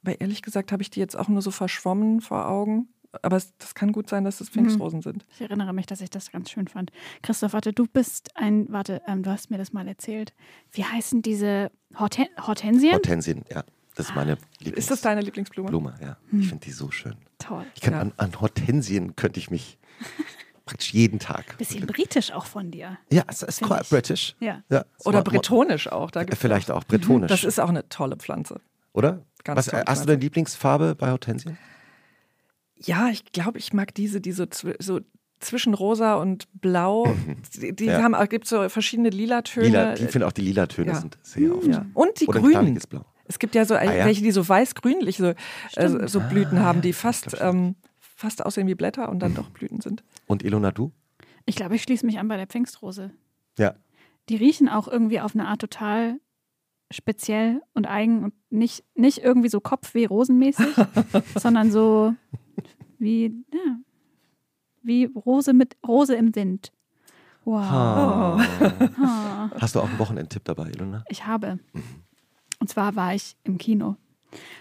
S3: Aber ehrlich gesagt habe ich die jetzt auch nur so verschwommen vor Augen. Aber es, das kann gut sein, dass es Pfingstrosen sind.
S1: Ich erinnere mich, dass ich das ganz schön fand. Christoph, warte, du bist ein, warte, ähm, du hast mir das mal erzählt. Wie heißen diese Horten Hortensien?
S2: Hortensien, ja. Das ist meine Lieblingsblume.
S3: Ist das deine Lieblingsblume?
S2: ja.
S1: Hm.
S2: Ich finde die so schön.
S1: Toll.
S2: Ich kann
S3: Ja.
S2: an, an Hortensien könnte ich mich praktisch jeden Tag.
S1: Bisschen britisch auch von dir.
S2: Ja, es ist quite
S1: ich.
S2: British.
S1: Ja.
S2: Ja,
S3: Oder bretonisch auch. Da gibt's
S2: Vielleicht
S3: auch.
S2: bretonisch.
S3: Das ist auch eine tolle Pflanze.
S2: oder?
S3: Ganz
S2: Was,
S3: tolle
S2: hast du deine Lieblingsfarbe bei Hortensien?
S3: Ja, ich glaube, ich mag diese, die so, so zwischen rosa und blau. Die, die
S2: Ja.
S3: haben, gibt so verschiedene Lila-Töne.
S2: Lila, ich finde auch die lila Töne
S3: Ja.
S2: sind sehr oft.
S3: ja. Und die
S2: Oder
S3: grünen.
S2: Blau.
S3: Es gibt ja so
S2: Ah, ja?
S3: welche, die so weiß-grünlich so, äh, so Blüten
S2: Ah,
S3: haben, die
S2: ja,
S3: fast, ähm, fast aussehen wie Blätter und dann
S2: Mhm.
S3: doch Blüten sind.
S2: Und Ilona, du?
S1: Ich glaube, ich schließe mich an bei der Pfingstrose.
S2: Ja.
S1: Die riechen auch irgendwie auf eine Art total speziell und eigen und nicht, nicht irgendwie so Kopfweh-Rosenmäßig, sondern so wie, ja, wie Rose mit Rose im Wind. Wow.
S2: Ah.
S1: Ah.
S2: Hast du auch einen Wochenendtipp dabei, Ilona?
S1: Ich habe. Und zwar war ich im Kino.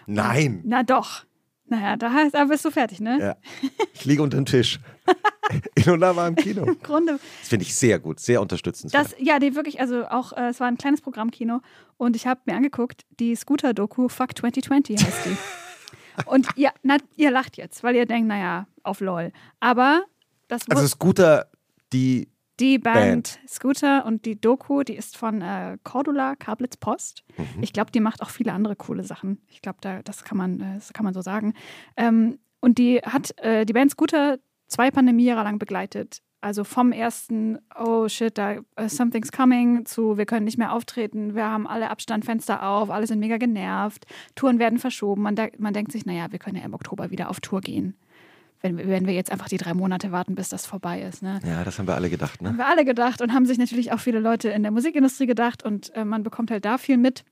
S2: Nein!
S1: Na doch. Naja, da, heißt- da bist du fertig, ne?
S2: Ja. Ich liege unter dem Tisch. Ilona war im Kino.
S1: Im Grunde
S2: Das finde ich sehr gut, sehr unterstützenswert.
S1: Das, ja, die wirklich, also auch, äh, es war ein kleines Programmkino und ich habe mir angeguckt, die Scooter-Doku Fuck 2020 heißt die. und ihr, na, ihr lacht jetzt, weil ihr denkt, naja, auf LOL. Aber das
S2: also Scooter, die
S1: die Band,
S2: Band.
S1: Scooter und die Doku, die ist von äh, Cordula Kablitz Post.
S2: Mhm.
S1: Ich glaube, die macht auch viele andere coole Sachen. Ich glaube, da, das, kann man, äh, das kann man so sagen. Ähm, und die hat äh, die Band Scooter zwei Pandemiejahre lang begleitet. Also vom ersten, oh shit, da uh, something's coming, zu wir können nicht mehr auftreten, wir haben alle Abstand, Fenster auf, alle sind mega genervt, Touren werden verschoben. Man, de man denkt sich, naja, wir können ja im Oktober wieder auf Tour gehen. Wenn, wir- wenn wir jetzt einfach die drei Monate warten, bis das vorbei ist. Ne?
S2: Ja, das haben wir alle gedacht,
S1: Haben
S2: ne?
S1: wir alle gedacht und haben sich natürlich auch viele Leute in der Musikindustrie gedacht und äh, man bekommt halt da viel mit.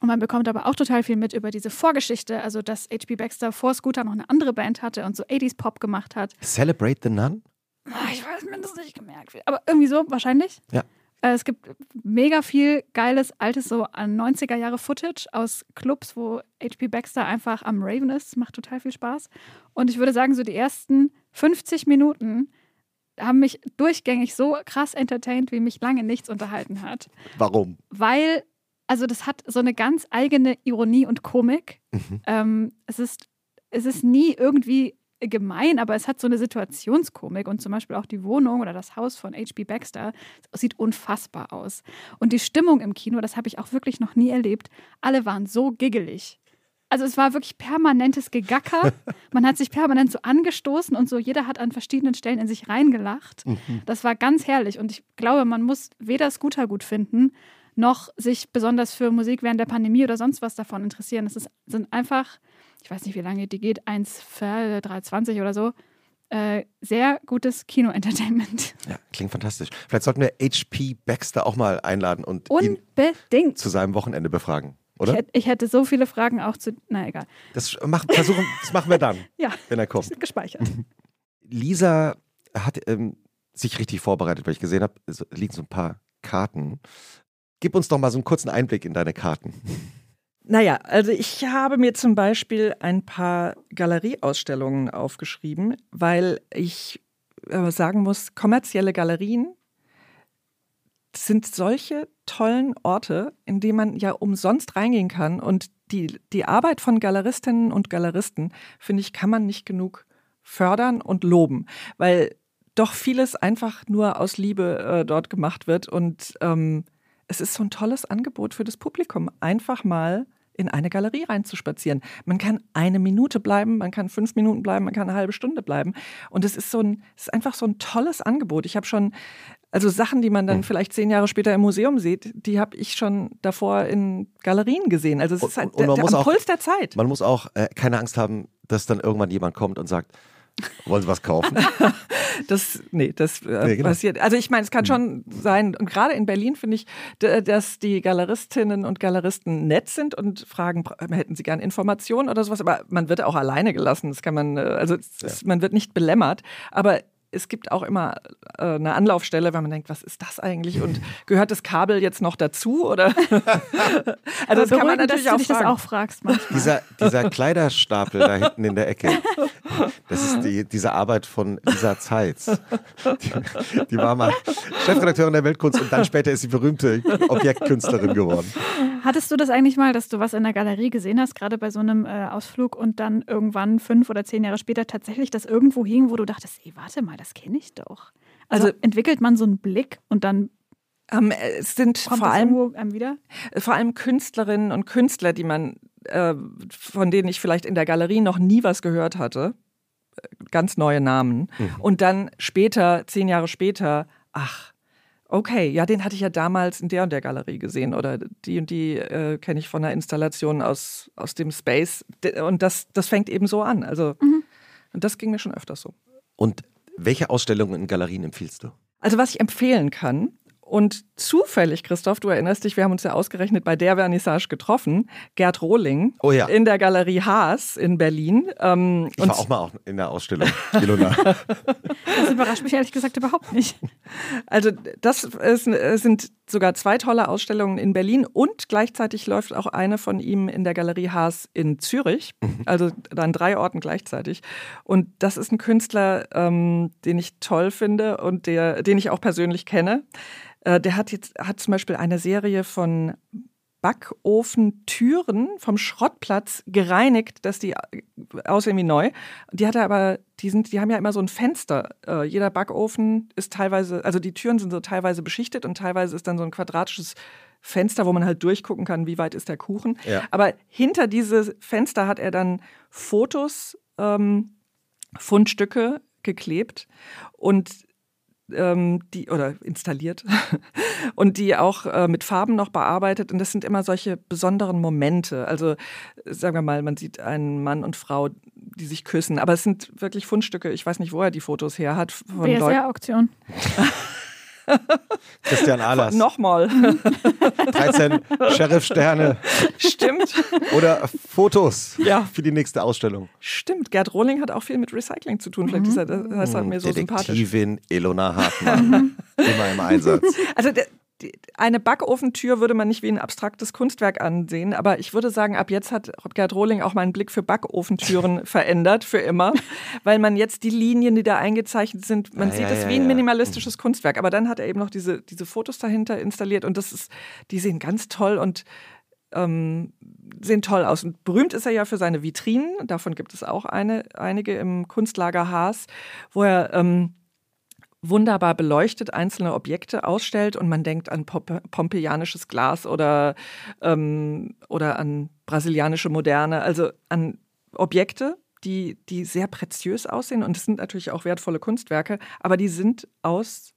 S1: Und man bekommt aber auch total viel mit über diese Vorgeschichte, also dass H.P. Baxter vor Scooter noch eine andere Band hatte und so 80s Pop gemacht hat.
S2: Celebrate the Nun?
S1: Ah, Ich weiß mir das nicht gemerkt. Aber irgendwie so, wahrscheinlich.
S2: Ja.
S1: Äh, Es gibt mega viel geiles, altes, so an 90er Jahre Footage aus Clubs, wo H.P. Baxter einfach am Raven ist. Macht total viel Spaß. Und ich würde sagen, so die ersten 50 Minuten haben mich durchgängig so krass entertained, wie mich lange nichts unterhalten hat.
S2: Warum?
S1: Weil, also das hat so eine ganz eigene Ironie und Komik.
S2: Mhm.
S1: Ähm, es, ist, es ist nie irgendwie gemein, aber es hat so eine Situationskomik und zum Beispiel auch die Wohnung oder das Haus von H.P. Baxter sieht unfassbar aus. Und die Stimmung im Kino, das habe ich auch wirklich noch nie erlebt. Alle waren so giggelig. also es war wirklich permanentes Gegacker. Man hat sich permanent so angestoßen und so jeder hat an verschiedenen Stellen in sich reingelacht.
S2: Mhm.
S1: Das war ganz herrlich und ich glaube, man muss weder Scooter gut finden, noch sich besonders für Musik während der Pandemie oder sonst was davon interessieren. Es sind einfach, ich weiß nicht, wie lange die geht, 1,320 oder so, äh, sehr gutes Kino-Entertainment.
S2: Ja, klingt fantastisch. Vielleicht sollten wir HP Baxter auch mal einladen und ihn
S1: Unbedingt.
S2: zu seinem Wochenende befragen,
S1: Ich
S2: oder?
S1: hätte, ich hätte so viele Fragen auch zu. Na egal.
S2: Das, machen, versuchen, das machen wir dann,
S1: Ja,
S2: wenn er kommt.
S1: ist gespeichert.
S2: Lisa hat ähm, sich richtig vorbereitet, weil ich gesehen habe, es liegen so ein paar Karten. Gib uns doch mal so einen kurzen Einblick in deine Karten.
S3: Naja, also ich habe mir zum Beispiel ein paar Galerieausstellungen aufgeschrieben, weil ich äh, sagen muss, kommerzielle Galerien sind solche tollen Orte, in die man ja umsonst reingehen kann. Und die, die Arbeit von Galeristinnen und Galeristen, finde ich, kann man nicht genug fördern und loben, weil doch vieles einfach nur aus Liebe äh, dort gemacht wird. Und ähm, es ist so ein tolles Angebot für das Publikum, einfach mal in eine Galerie reinzuspazieren. Man kann eine Minute bleiben, man kann fünf Minuten bleiben, man kann eine halbe Stunde bleiben. Und es ist so ein, es ist einfach so ein tolles Angebot. Ich habe schon, also Sachen, die man dann
S2: Hm.
S3: vielleicht zehn Jahre später im Museum sieht, die habe ich schon davor in Galerien gesehen. Also es ist halt
S2: und
S3: der, der Puls der Zeit.
S2: Man muss auch äh, keine Angst haben, dass dann irgendwann jemand kommt und sagt, wollen Sie was kaufen?
S3: Das, nee, das äh,
S2: Nee, genau.
S3: passiert. Also ich meine, es kann schon sein, und gerade in Berlin finde ich, dass die Galeristinnen und Galeristen nett sind und fragen, bra- hätten sie gern Informationen oder sowas, aber man wird auch alleine gelassen. Das kann man, äh, also ist, man wird nicht belämmert. Aber es gibt auch immer äh, eine Anlaufstelle, weil man denkt, was ist das eigentlich? Und gehört das Kabel jetzt noch dazu? Oder? also das kann man natürlich
S1: dass du
S3: auch
S1: dich das
S3: fragen.
S1: auch fragst manchmal.
S2: Dieser, dieser Kleiderstapel da hinten in der Ecke, das ist die, diese Arbeit von Lisa Zeitz. Die, die war mal Chefredakteurin der Weltkunst und dann später ist sie berühmte Objektkünstlerin geworden.
S1: Hattest du das eigentlich mal, dass du was in der Galerie gesehen hast, gerade bei so einem äh, Ausflug und dann irgendwann fünf oder zehn Jahre später tatsächlich das irgendwo hing, wo du dachtest, ey, warte mal, das kenne ich doch. Also,
S3: Also-
S1: entwickelt man so einen Blick und dann
S3: Ähm, es sind
S1: kommt
S3: vor allem
S1: irgendwo einem wieder?
S3: vor allem Künstlerinnen und Künstler, die man, äh, von denen ich vielleicht in der Galerie noch nie was gehört hatte. Äh, Ganz neue Namen. Und dann später, zehn Jahre später, ach, okay, ja, den hatte ich ja damals in der und der Galerie gesehen oder die und die äh, kenne ich von einer Installation aus, aus dem Space. Und das, das fängt eben so an. Also, und das ging mir schon öfters so.
S2: Und welche Ausstellungen in Galerien empfiehlst du?
S3: Also was ich empfehlen kann, und zufällig, Christoph, du erinnerst dich, wir haben uns ja ausgerechnet bei der Vernissage getroffen, Gerd Rohling
S2: Oh ja.
S3: in der Galerie Haas in Berlin. Ähm,
S2: Ich
S3: und
S2: war auch mal auch in der Ausstellung, Ilona.
S1: Das überrascht mich ehrlich gesagt überhaupt nicht.
S3: also das ist, sind sogar zwei tolle Ausstellungen in Berlin und gleichzeitig läuft auch eine von ihm in der Galerie Haas in Zürich, also an drei Orten gleichzeitig. Und das ist ein Künstler, ähm, den ich toll finde und der, den ich auch persönlich kenne. Äh, der hat jetzt hat zum Beispiel eine Serie von Backofentüren vom Schrottplatz gereinigt, dass die äh, aussehen wie neu. Die hat er aber, die sind, die haben ja immer so ein Fenster. Äh, jeder Backofen ist teilweise, also die Türen sind so teilweise beschichtet und teilweise ist dann so ein quadratisches Fenster, wo man halt durchgucken kann, wie weit ist der Kuchen.
S2: Ja.
S3: Aber hinter dieses Fenster hat er dann Fotos, ähm, Fundstücke geklebt und ähm, die oder installiert und die auch äh, mit Farben noch bearbeitet. Und das sind immer solche besonderen Momente. Also sagen wir mal, man sieht einen Mann und Frau, die sich küssen, aber es sind wirklich Fundstücke. Ich weiß nicht, wo er die Fotos her hat. Von.
S1: BSR-Auktion.
S2: Christian Ahlers.
S3: Nochmal.
S2: 13 Sheriff-Sterne
S3: Stimmt.
S2: oder Fotos
S3: Ja.
S2: für die nächste Ausstellung.
S3: Stimmt. Gerd Rohling hat auch viel mit Recycling zu tun. Vielleicht ist er deshalb mir so sympathisch.
S2: Detektivin Ilona Hartmann. Immer im Einsatz.
S3: Also der, eine Backofentür würde man nicht wie ein abstraktes Kunstwerk ansehen, aber ich würde sagen, ab jetzt hat Gerd Rohling auch meinen Blick für Backofentüren verändert, für immer, weil man jetzt die Linien, die da eingezeichnet sind, man
S2: Ah,
S3: sieht
S2: ja,
S3: es
S2: ja,
S3: wie ein
S2: ja.
S3: minimalistisches Kunstwerk. Aber dann hat er eben noch diese, diese Fotos dahinter installiert und das ist, die sehen ganz toll und ähm, sehen toll aus. Und berühmt ist er ja für seine Vitrinen. Davon gibt es auch eine, einige im Kunstlager Haas, wo er ähm, wunderbar beleuchtet einzelne Objekte ausstellt und man denkt an pompeianisches Glas oder, ähm, oder an brasilianische Moderne, also an Objekte, die, die sehr preziös aussehen. Und es sind natürlich auch wertvolle Kunstwerke, aber die sind aus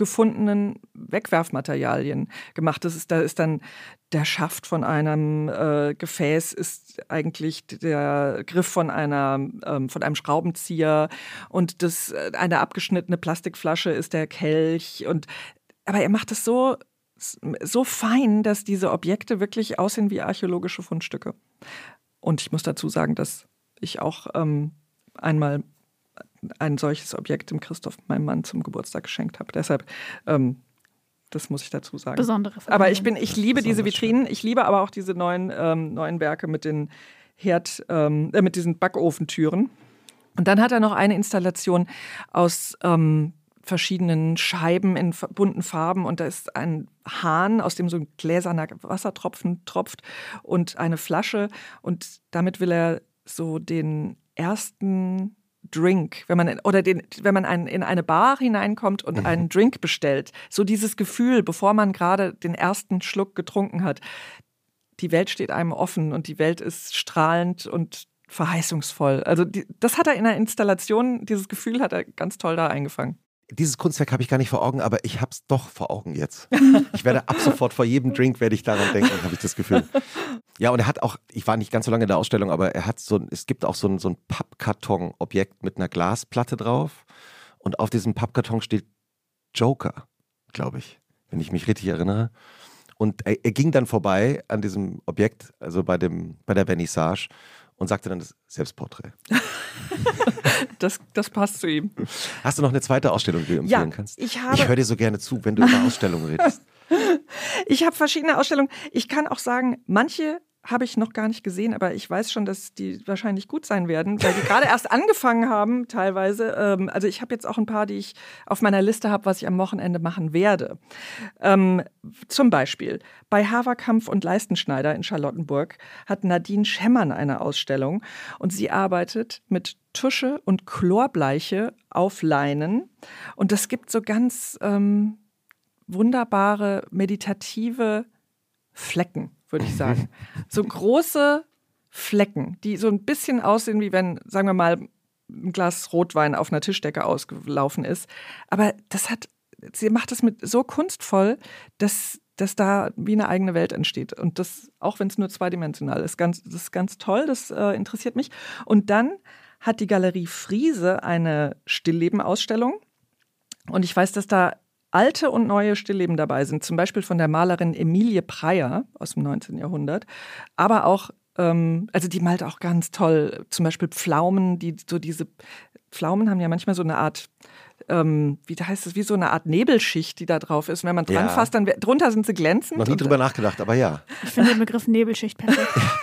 S3: gefundenen Wegwerfmaterialien gemacht. Das ist, da ist dann der Schaft von einem äh, Gefäß ist eigentlich der Griff von einer ähm, von einem Schraubenzieher und das äh, eine abgeschnittene Plastikflasche ist der Kelch und aber er macht es so so fein, dass diese Objekte wirklich aussehen wie archäologische Fundstücke. Und ich muss dazu sagen, dass ich auch ähm, einmal ein solches Objekt dem Christoph, meinem Mann, zum Geburtstag geschenkt habe. Deshalb, ähm, das muss ich dazu sagen.
S1: Besondere
S3: Verbindung. Aber ich bin, ich liebe diese Vitrinen. Ich liebe aber auch diese neuen, ähm, neuen Werke mit den Herd, ähm, äh, mit diesen Backofentüren. Und dann hat er noch eine Installation aus ähm, verschiedenen Scheiben in bunten Farben und da ist ein Hahn, aus dem so ein gläserner Wassertropfen tropft und eine Flasche und damit will er so den ersten Drink, wenn man oder den, wenn man ein, in eine Bar hineinkommt und mhm. einen Drink bestellt, so dieses Gefühl, bevor man gerade den ersten Schluck getrunken hat, die Welt steht einem offen und die Welt ist strahlend und verheißungsvoll. Also die, das hat er in der Installation, dieses Gefühl hat er ganz toll da eingefangen
S2: dieses Kunstwerk habe ich gar nicht vor Augen, aber ich habe es doch vor Augen jetzt. Ich werde ab sofort vor jedem Drink werde ich daran denken, habe ich das Gefühl. Ja, und er hat auch, ich war nicht ganz so lange in der Ausstellung, aber er hat so, es gibt auch so ein, so ein Pappkarton-Objekt mit einer Glasplatte drauf. Und auf diesem Pappkarton steht Joker, glaube ich, wenn ich mich richtig erinnere. Und er, er, ging dann vorbei an diesem Objekt, also bei, dem, bei der Vernissage, und sagte dann das Selbstporträt.
S3: das, das passt zu ihm.
S2: Hast du noch eine zweite Ausstellung, die du empfehlen
S3: ja,
S2: kannst?
S3: Ich, habe
S2: ich höre dir so gerne zu, wenn du über Ausstellungen redest.
S3: ich habe verschiedene Ausstellungen. Ich kann auch sagen, manche habe ich noch gar nicht gesehen, aber ich weiß schon, dass die wahrscheinlich gut sein werden, weil die gerade erst angefangen haben, teilweise. Ähm, also ich habe jetzt auch ein paar, die ich auf meiner Liste habe, was ich am Wochenende machen werde. Ähm, zum Beispiel bei Haverkampf und Leistenschneider in Charlottenburg hat Nadine Schemmern eine Ausstellung und sie arbeitet mit Tusche und Chlorbleiche auf Leinen. Und das gibt so ganz ähm, wunderbare meditative Flecken würde ich sagen. so große Flecken, die so ein bisschen aussehen, wie wenn, sagen wir mal, ein Glas Rotwein auf einer Tischdecke ausgelaufen ist. Aber das hat, sie macht das mit so kunstvoll, dass, dass da wie eine eigene Welt entsteht. Und das, auch wenn es nur zweidimensional ist, ganz, das ist ganz toll, das äh, interessiert mich. Und dann hat die Galerie Friese eine Stillleben-Ausstellung. Und ich weiß, dass da alte und neue Stillleben dabei sind, zum Beispiel von der Malerin Emilie Preyer aus dem 19. Jahrhundert, aber auch, ähm, also die malt auch ganz toll, zum Beispiel Pflaumen, die so diese, Pflaumen haben ja manchmal so eine Art, ähm, wie heißt das, wie so eine Art Nebelschicht, die da drauf ist. Und wenn man dran ja. fasst, dann drunter sind sie glänzend.
S2: Noch nie drüber nachgedacht, aber ja.
S1: Ich finde den Begriff Nebelschicht perfekt.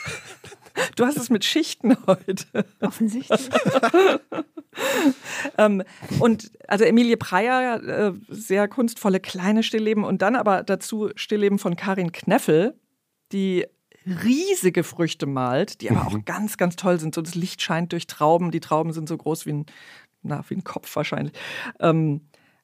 S3: Du hast es mit Schichten heute.
S1: Offensichtlich.
S3: ähm, und also Emilie Preyer, äh, sehr kunstvolle kleine Stillleben und dann aber dazu Stillleben von Karin Kneffel, die riesige Früchte malt, die aber mhm. auch ganz, ganz toll sind. So das Licht scheint durch Trauben. Die Trauben sind so groß wie ein, na, wie ein Kopf wahrscheinlich. Ähm,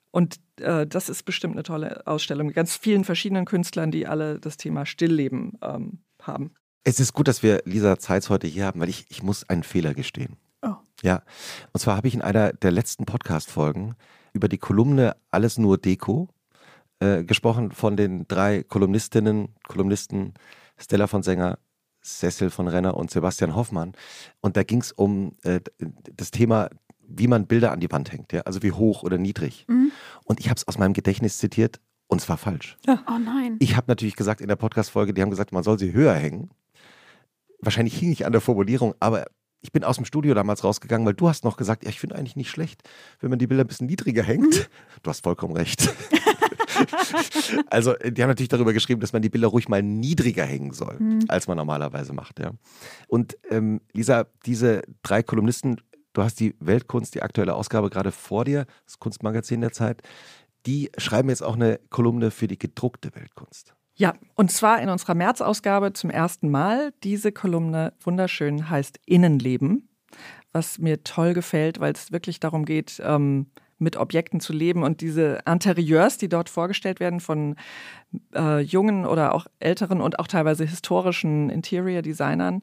S3: und äh, das ist bestimmt eine tolle Ausstellung mit ganz vielen verschiedenen Künstlern, die alle das Thema Stillleben ähm, haben.
S2: Es ist gut, dass wir Lisa Zeitz heute hier haben, weil ich, ich muss einen Fehler gestehen.
S1: Oh.
S2: Ja, und zwar habe ich in einer der letzten Podcast-Folgen über die Kolumne Alles nur Deko äh, gesprochen von den drei Kolumnistinnen, Kolumnisten Stella von Sänger, Cecil von Renner und Sebastian Hoffmann. Und da ging es um äh, das Thema, wie man Bilder an die Wand hängt, ja? also wie hoch oder niedrig. Mhm. Und ich habe es aus meinem Gedächtnis zitiert und es war falsch.
S1: Ja. Oh nein.
S2: Ich habe natürlich gesagt in der Podcast-Folge, die haben gesagt, man soll sie höher hängen wahrscheinlich hing ich an der Formulierung, aber ich bin aus dem Studio damals rausgegangen, weil du hast noch gesagt, ja, ich finde eigentlich nicht schlecht, wenn man die Bilder ein bisschen niedriger hängt. Mhm. Du hast vollkommen recht. also, die haben natürlich darüber geschrieben, dass man die Bilder ruhig mal niedriger hängen soll, mhm. als man normalerweise macht. Ja. Und ähm, Lisa, diese drei Kolumnisten, du hast die Weltkunst, die aktuelle Ausgabe gerade vor dir, das Kunstmagazin der Zeit, die schreiben jetzt auch eine Kolumne für die gedruckte Weltkunst.
S3: Ja, und zwar in unserer März-Ausgabe zum ersten Mal. Diese Kolumne wunderschön heißt Innenleben, was mir toll gefällt, weil es wirklich darum geht, ähm, mit Objekten zu leben. Und diese Interieurs, die dort vorgestellt werden von äh, jungen oder auch älteren und auch teilweise historischen Interior-Designern,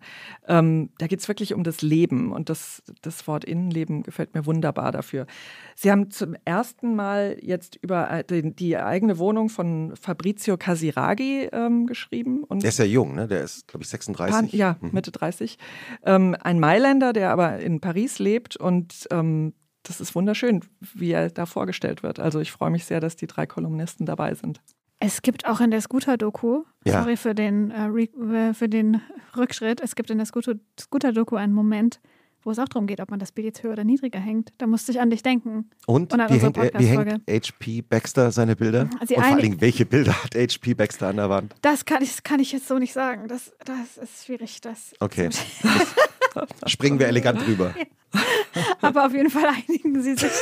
S3: ähm, da geht es wirklich um das Leben. Und das, das Wort Innenleben gefällt mir wunderbar dafür. Sie haben zum ersten Mal jetzt über äh, die, die eigene Wohnung von Fabrizio Casiraghi ähm, geschrieben. Und
S2: Der ist ja jung, ne? Der ist, glaube ich, 36.
S3: Pan, ja,
S2: Mhm.
S3: Mitte 30. Ähm, ein Mailänder, der aber in Paris lebt und ähm, das ist wunderschön, wie er da vorgestellt wird. Also ich freue mich sehr, dass die drei Kolumnisten dabei sind.
S1: Es gibt auch in der Scooter-Doku,
S2: Ja.
S1: sorry für den, äh, äh, für den Rückschritt, es gibt in der Scooter- Scooter-Doku einen Moment, wo es auch darum geht, ob man das Bild jetzt höher oder niedriger hängt. Da musste ich an dich denken.
S2: Und,
S1: Und an
S2: wie, hängt, wie hängt. HP Baxter seine Bilder?
S1: Sie
S2: Und vor allen Dingen, welche Bilder hat HP Baxter an der Wand?
S1: Das kann ich, das kann ich jetzt so nicht sagen. Das, das ist schwierig. Das,
S2: Okay. Springen wir elegant drüber.
S1: Aber auf jeden Fall einigen sie sich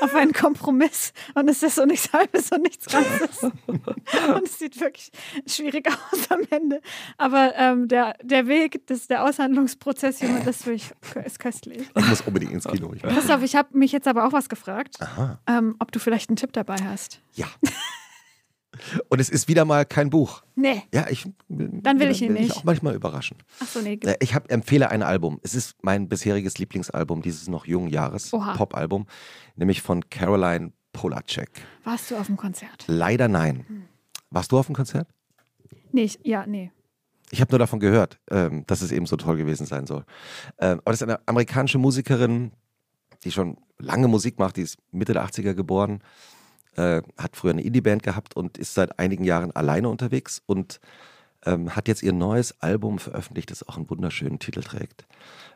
S1: auf einen Kompromiss und es ist so nichts Halbes und nichts Ganzes. Und es sieht wirklich schwierig aus am Ende. Aber ähm, der, der Weg, das, der Aushandlungsprozess, Junge, das ist wirklich ist köstlich.
S2: Ich muss unbedingt ins Kino. Ich.
S1: Pass auf, ich habe mich jetzt aber auch was gefragt, ähm, ob du vielleicht einen Tipp dabei hast.
S2: Ja. Und es ist wieder mal kein Buch.
S1: Nee.
S2: Ja, ich
S1: Dann will ich ihn
S2: mich
S1: nicht.
S2: auch manchmal überraschen.
S1: Achso, nee.
S2: Äh, Ich hab, empfehle ein Album. Es ist mein bisheriges Lieblingsalbum dieses noch jungen Jahres,
S1: Oha.
S2: Pop-Album, nämlich von Caroline Polacek.
S1: Warst du auf dem Konzert?
S2: Leider nein. Warst du auf dem Konzert?
S1: Nee, ich, ja, nee.
S2: Ich habe nur davon gehört, ähm, dass es eben so toll gewesen sein soll. Ähm, aber das ist eine amerikanische Musikerin, die schon lange Musik macht, die ist Mitte der 80er geboren, äh, hat früher eine Indie-Band gehabt und ist seit einigen Jahren alleine unterwegs und ähm, hat jetzt ihr neues Album veröffentlicht, das auch einen wunderschönen Titel trägt.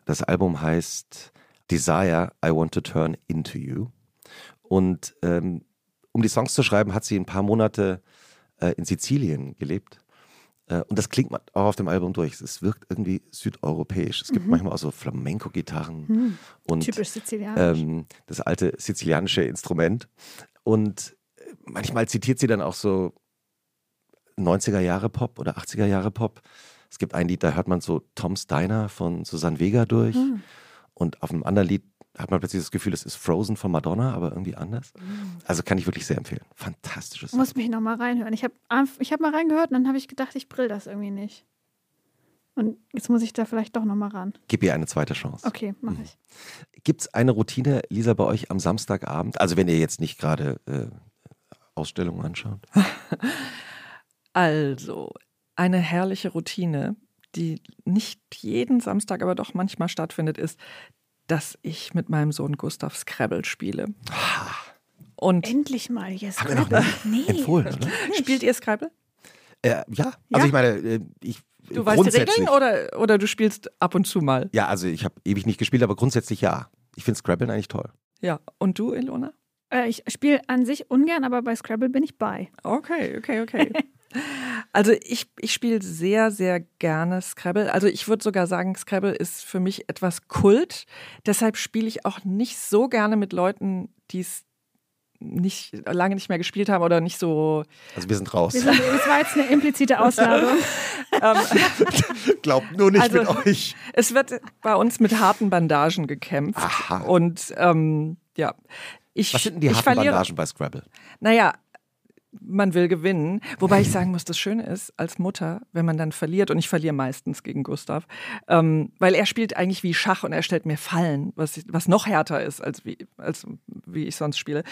S2: Das Album heißt Desire, I Want to Turn Into You. Und ähm, um die Songs zu schreiben, hat sie ein paar Monate äh, in Sizilien gelebt. Äh, und das klingt auch auf dem Album durch. Es wirkt irgendwie südeuropäisch. Es gibt manchmal auch so Flamenco-Gitarren und
S1: Typisch sizilianisch.
S2: ähm, das alte sizilianische Instrument. Und äh, manchmal zitiert sie dann auch so 90er Jahre Pop oder 80er Jahre Pop. Es gibt ein Lied, da hört man so Tom Steiner von Susanne Vega durch.
S1: Hm.
S2: Und auf einem anderen Lied hat man plötzlich das Gefühl, es ist Frozen von Madonna, aber irgendwie anders. Also kann ich wirklich sehr empfehlen. Fantastisches.
S1: Muss mich noch mal reinhören. Ich habe ich hab mal reingehört und dann habe ich gedacht, ich brill das irgendwie nicht. Und jetzt muss ich da vielleicht doch noch mal ran.
S2: Gib ihr eine zweite Chance.
S1: Okay, mache ich.
S2: Gibt es eine Routine, Lisa, bei euch am Samstagabend? Also wenn ihr jetzt nicht gerade äh, Ausstellungen anschaut.
S3: Also, eine herrliche Routine, die nicht jeden Samstag, aber doch manchmal stattfindet, ist, dass ich mit meinem Sohn Gustav Scrabble spiele. Und
S1: Endlich mal hier
S2: Haben wir noch nie
S1: Nee.
S2: empfohlen, oder?
S3: spielt ihr Scrabble?
S2: Äh, ja, also
S3: Ja?
S2: ich meine, äh, ich
S3: Du weißt die. Regeln oder, oder du spielst ab und zu mal?
S2: Ja, also ich habe ewig nicht gespielt, aber grundsätzlich ja. Ich finde Scrabble eigentlich toll.
S3: Ja. Und du, Ilona?
S1: Äh, ich spiele an sich ungern, aber bei Scrabble bin ich bei.
S3: Okay, okay, okay. Also ich, ich spiele sehr, sehr gerne Scrabble. Also ich würde sogar sagen, Scrabble ist für mich etwas Kult. Deshalb spiele ich auch nicht so gerne mit Leuten, die es nicht lange nicht mehr gespielt haben oder nicht so.
S2: Also wir sind raus.
S1: Wir sind, das war jetzt eine implizite Ausladung.
S3: Ähm,
S2: Glaubt nur nicht
S3: Also-
S2: mit euch.
S3: es wird bei uns mit harten Bandagen gekämpft.
S2: Aha.
S3: Und ähm, ja. Ich,
S2: Was sind denn die
S3: ich
S2: harten
S3: verliere,
S2: Bandagen bei Scrabble?
S3: Naja, man will gewinnen. Wobei ich sagen muss, das Schöne ist, als Mutter, wenn man dann verliert, und ich verliere meistens gegen Gustav, ähm, weil er spielt eigentlich wie Schach und er stellt mir Fallen, was, was noch härter ist, als wie, als wie ich sonst spiele.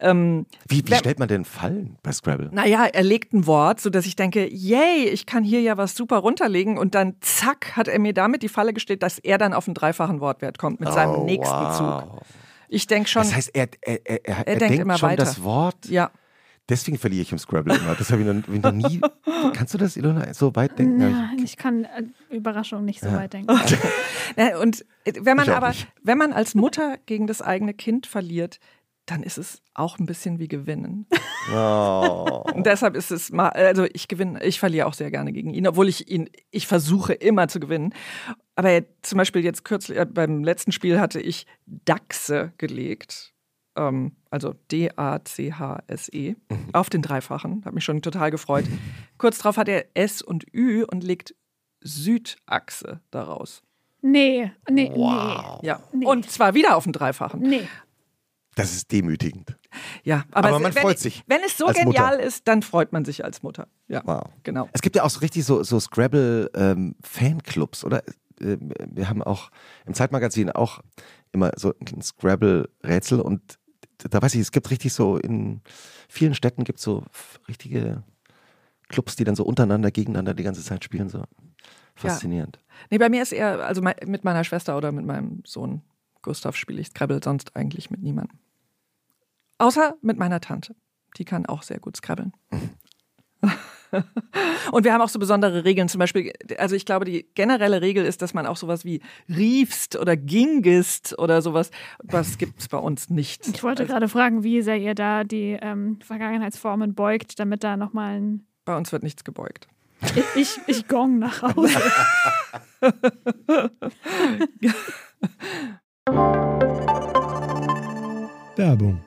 S3: Ähm,
S2: Wie, wie stellt man denn Fallen bei Scrabble?
S3: naja, er legt ein Wort, sodass ich denke, yay, ich kann hier ja was super runterlegen und dann zack, hat er mir damit die Falle gestellt, dass er dann auf einen dreifachen Wortwert kommt mit seinem
S2: Oh,
S3: nächsten
S2: wow.
S3: Zug. Ich denke schon,
S2: Das heißt, er, er, er, er, er
S3: denkt
S2: denkt,
S3: immer
S2: schon
S3: weiter.
S2: das Wort.
S3: ja.
S2: Deswegen verliere ich im Scrabble immer. Das habe ich, noch- noch nie. Kannst du das, Ilona, so weit denken?
S1: Ja, ich kann äh, Überraschung nicht so
S2: Ja.
S1: weit denken.
S3: Und äh, wenn man aber,
S2: nicht.
S3: wenn man als Mutter gegen das eigene Kind verliert, dann ist es auch ein bisschen wie gewinnen.
S2: Oh.
S3: Und deshalb ist es mal, also ich gewinne, ich verliere auch sehr gerne gegen ihn, obwohl ich ihn, ich versuche immer zu gewinnen. Aber er- zum Beispiel jetzt kürzlich, äh, beim letzten Spiel hatte ich Dachse gelegt. Ähm, also D-A-C-H-S-E auf den Dreifachen. Hat mich schon total gefreut. Kurz darauf hat er S und Ü und legt Südachse daraus.
S1: Nee, nee,
S2: Wow.
S3: Ja.
S1: Nee.
S3: Und zwar wieder auf den Dreifachen.
S1: nee. Nee.
S2: Das ist demütigend.
S3: Ja, aber,
S2: Aber
S3: es-
S2: man
S3: wenn,
S2: freut sich
S3: Wenn es so
S2: als Mutter.
S3: genial ist, dann freut man sich als Mutter. Ja,
S2: Wow.
S3: genau.
S2: Es gibt ja auch so richtig so, so Scrabble-Fanclubs, oder? Ähm, Wir haben auch im Zeitmagazin auch immer so ein Scrabble-Rätsel und da weiß ich, es gibt richtig so in vielen Städten gibt es so richtige Clubs, die dann so untereinander, gegeneinander die ganze Zeit spielen. So faszinierend.
S3: Nee, bei mir ist eher, also mit meiner Schwester oder mit meinem Sohn Gustav spiele ich Scrabble, sonst eigentlich mit niemandem. Außer mit meiner Tante. Die kann auch sehr gut Scrabbeln. Und wir haben auch so besondere Regeln. Zum Beispiel, also ich glaube, die generelle Regel ist, dass man auch sowas wie riefst oder gingest oder sowas, was gibt es bei uns nicht.
S1: Ich wollte
S3: Also
S1: gerade fragen, wie sehr ihr da die ähm, Vergangenheitsformen beugt, damit da nochmal ein
S3: bei uns wird nichts gebeugt.
S1: Ich, ich, ich gong nach Hause.
S4: Werbung.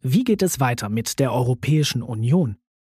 S5: Wie geht es weiter mit der Europäischen Union?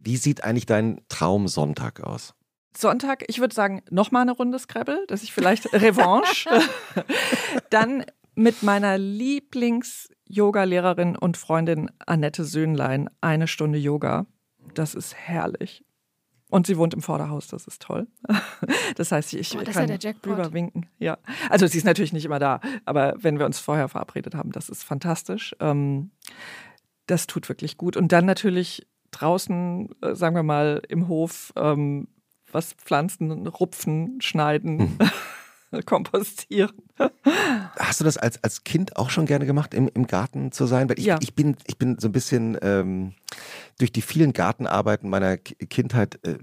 S2: Wie sieht eigentlich dein Traumsonntag aus?
S3: Sonntag, ich würde sagen, nochmal eine Runde Scrabble, dass ich vielleicht Revanche. Dann mit meiner Lieblings-Yoga-Lehrerin und Freundin Annette Söhnlein eine Stunde Yoga. Das ist herrlich. Und sie wohnt im Vorderhaus, das ist toll. Das heißt, ich
S1: Boah, das ist
S3: kann
S1: ja
S3: rüberwinken. Ja. Also sie ist natürlich nicht immer da, aber wenn wir uns vorher verabredet haben, das ist fantastisch. Ähm, das tut wirklich gut. Und dann natürlich draußen, äh, sagen wir mal, im Hof ähm, was pflanzen, rupfen, schneiden, kompostieren.
S2: Hast du das als, als Kind auch schon gerne gemacht, im, im Garten zu sein? Weil ich,
S3: Ja.
S2: ich, bin, ich bin so ein bisschen ähm, durch die vielen Gartenarbeiten meiner Ki- Kindheit äh,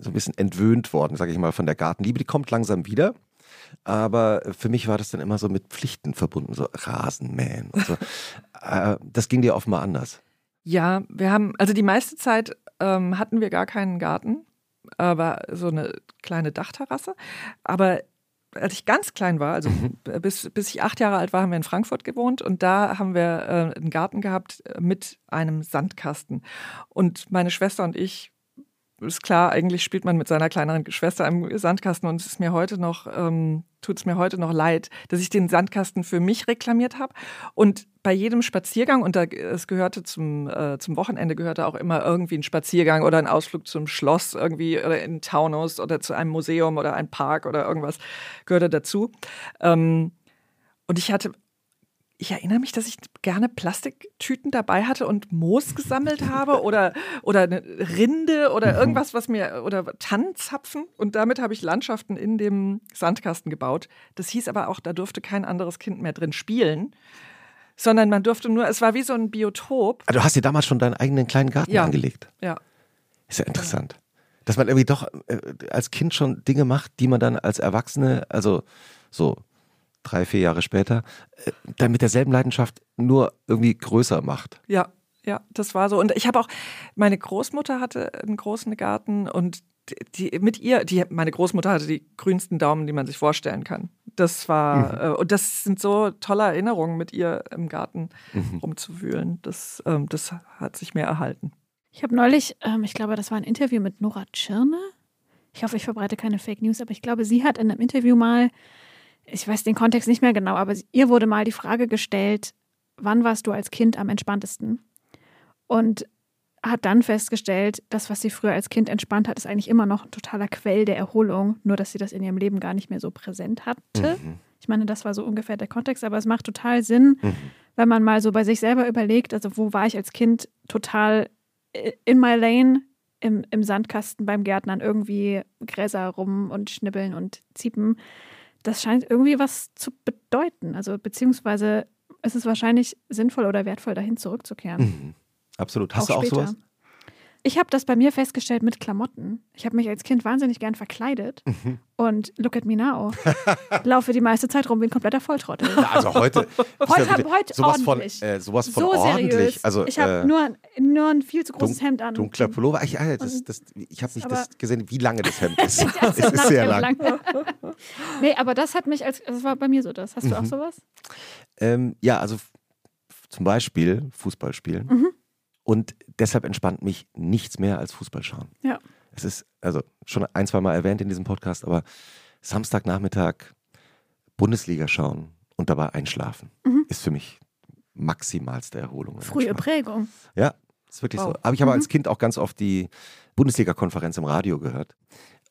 S2: so ein bisschen entwöhnt worden, sage ich mal, von der Gartenliebe. Die kommt langsam wieder. Aber für mich war das dann immer so mit Pflichten verbunden, so Rasenmähen und so. äh, das ging dir offenbar anders.
S3: Ja, wir haben, also die meiste Zeit ähm, hatten wir gar keinen Garten, aber so eine kleine Dachterrasse. Aber als ich ganz klein war, also bis, bis ich acht Jahre alt war, haben wir in Frankfurt gewohnt und da haben wir äh, einen Garten gehabt äh, mit einem Sandkasten. Und meine Schwester und ich, ist klar, eigentlich spielt man mit seiner kleineren Schwester im Sandkasten und es ist mir heute noch, ähm, tut es mir heute noch leid, dass ich den Sandkasten für mich reklamiert habe. Und bei jedem Spaziergang, und da, es gehörte zum, äh, zum Wochenende gehörte auch immer irgendwie ein Spaziergang oder ein Ausflug zum Schloss irgendwie oder in Taunus oder zu einem Museum oder ein Park oder irgendwas gehörte dazu. Ähm, und ich hatte ich erinnere mich, dass ich gerne Plastiktüten dabei hatte und Moos gesammelt habe oder, oder eine Rinde oder irgendwas, was mir, oder Tannenzapfen. Und damit habe ich Landschaften in dem Sandkasten gebaut. Das hieß aber auch, da durfte kein anderes Kind mehr drin spielen, sondern man durfte nur, es war wie so ein Biotop.
S2: Ah, Du hast dir damals schon deinen eigenen kleinen Garten
S3: Ja.
S2: angelegt.
S3: Ja.
S2: Ist ja interessant. Dass man irgendwie doch äh, als Kind schon Dinge macht, die man dann als Erwachsene, also so drei, vier Jahre später, äh, dann mit derselben Leidenschaft nur irgendwie größer macht.
S3: Ja, ja, das war so. Und ich habe auch, meine Großmutter hatte einen großen Garten und die, die mit ihr, die, meine Großmutter hatte die grünsten Daumen, die man sich vorstellen kann. Das war, äh, und das sind so tolle Erinnerungen, mit ihr im Garten rumzuwühlen. Das, ähm, das hat sich mir erhalten.
S1: Ich habe neulich, ähm, ich glaube, das war ein Interview mit Nora Tschirner. Ich hoffe, ich verbreite keine Fake News, aber ich glaube, sie hat in einem Interview mal, ich weiß den Kontext nicht mehr genau, aber ihr wurde mal die Frage gestellt, wann warst du als Kind am entspanntesten? Und hat dann festgestellt, das, was sie früher als Kind entspannt hat, ist eigentlich immer noch ein totaler Quell der Erholung, nur dass sie das in ihrem Leben gar nicht mehr so präsent hatte. Ich meine, das war so ungefähr der Kontext, aber es macht total Sinn, wenn man mal so bei sich selber überlegt, also wo war ich als Kind total äh, in my lane im, im Sandkasten beim Gärtnern irgendwie Gräser rum und schnibbeln und ziepen. Das scheint irgendwie was zu bedeuten. Also beziehungsweise ist es wahrscheinlich sinnvoll oder wertvoll, dahin zurückzukehren.
S2: Mhm. Absolut. Hast
S1: Auch
S2: du auch
S1: später.
S2: sowas?
S1: Ich habe das bei mir festgestellt mit Klamotten. Ich habe mich als Kind wahnsinnig gern verkleidet
S2: Mhm.
S1: und look at me now. Laufe die meiste Zeit rum wie ein kompletter Volltrottel.
S2: Also heute.
S1: Heute hab- heute
S2: sowas
S1: ordentlich.
S2: von, äh, sowas von
S1: so
S2: ordentlich.
S1: seriös.
S2: Also,
S1: ich habe
S2: äh,
S1: nur, nur ein viel zu großes Hemd an.
S2: Dunkler Pullover. Ich, ja, das, das, ich habe nicht das gesehen, wie lange das Hemd ist.
S1: Das
S2: es ist sehr lang.
S1: nee, aber das hat mich als, das war bei mir so das. Hast du
S2: Mhm.
S1: auch sowas?
S2: Ähm, ja, also zum Beispiel Fußball spielen.
S1: Mhm.
S2: Und deshalb entspannt mich nichts mehr als Fußball schauen.
S1: Ja.
S2: Es ist, also schon ein, zwei Mal erwähnt in diesem Podcast, aber Samstagnachmittag Bundesliga schauen und dabei einschlafen
S1: Mhm.
S2: ist für mich maximalste Erholung.
S1: Frühe. Prägung.
S2: Ja, ist wirklich
S3: Wow.
S2: so. Aber ich habe
S1: Mhm.
S2: als Kind auch ganz oft die Bundesliga-Konferenz im Radio gehört.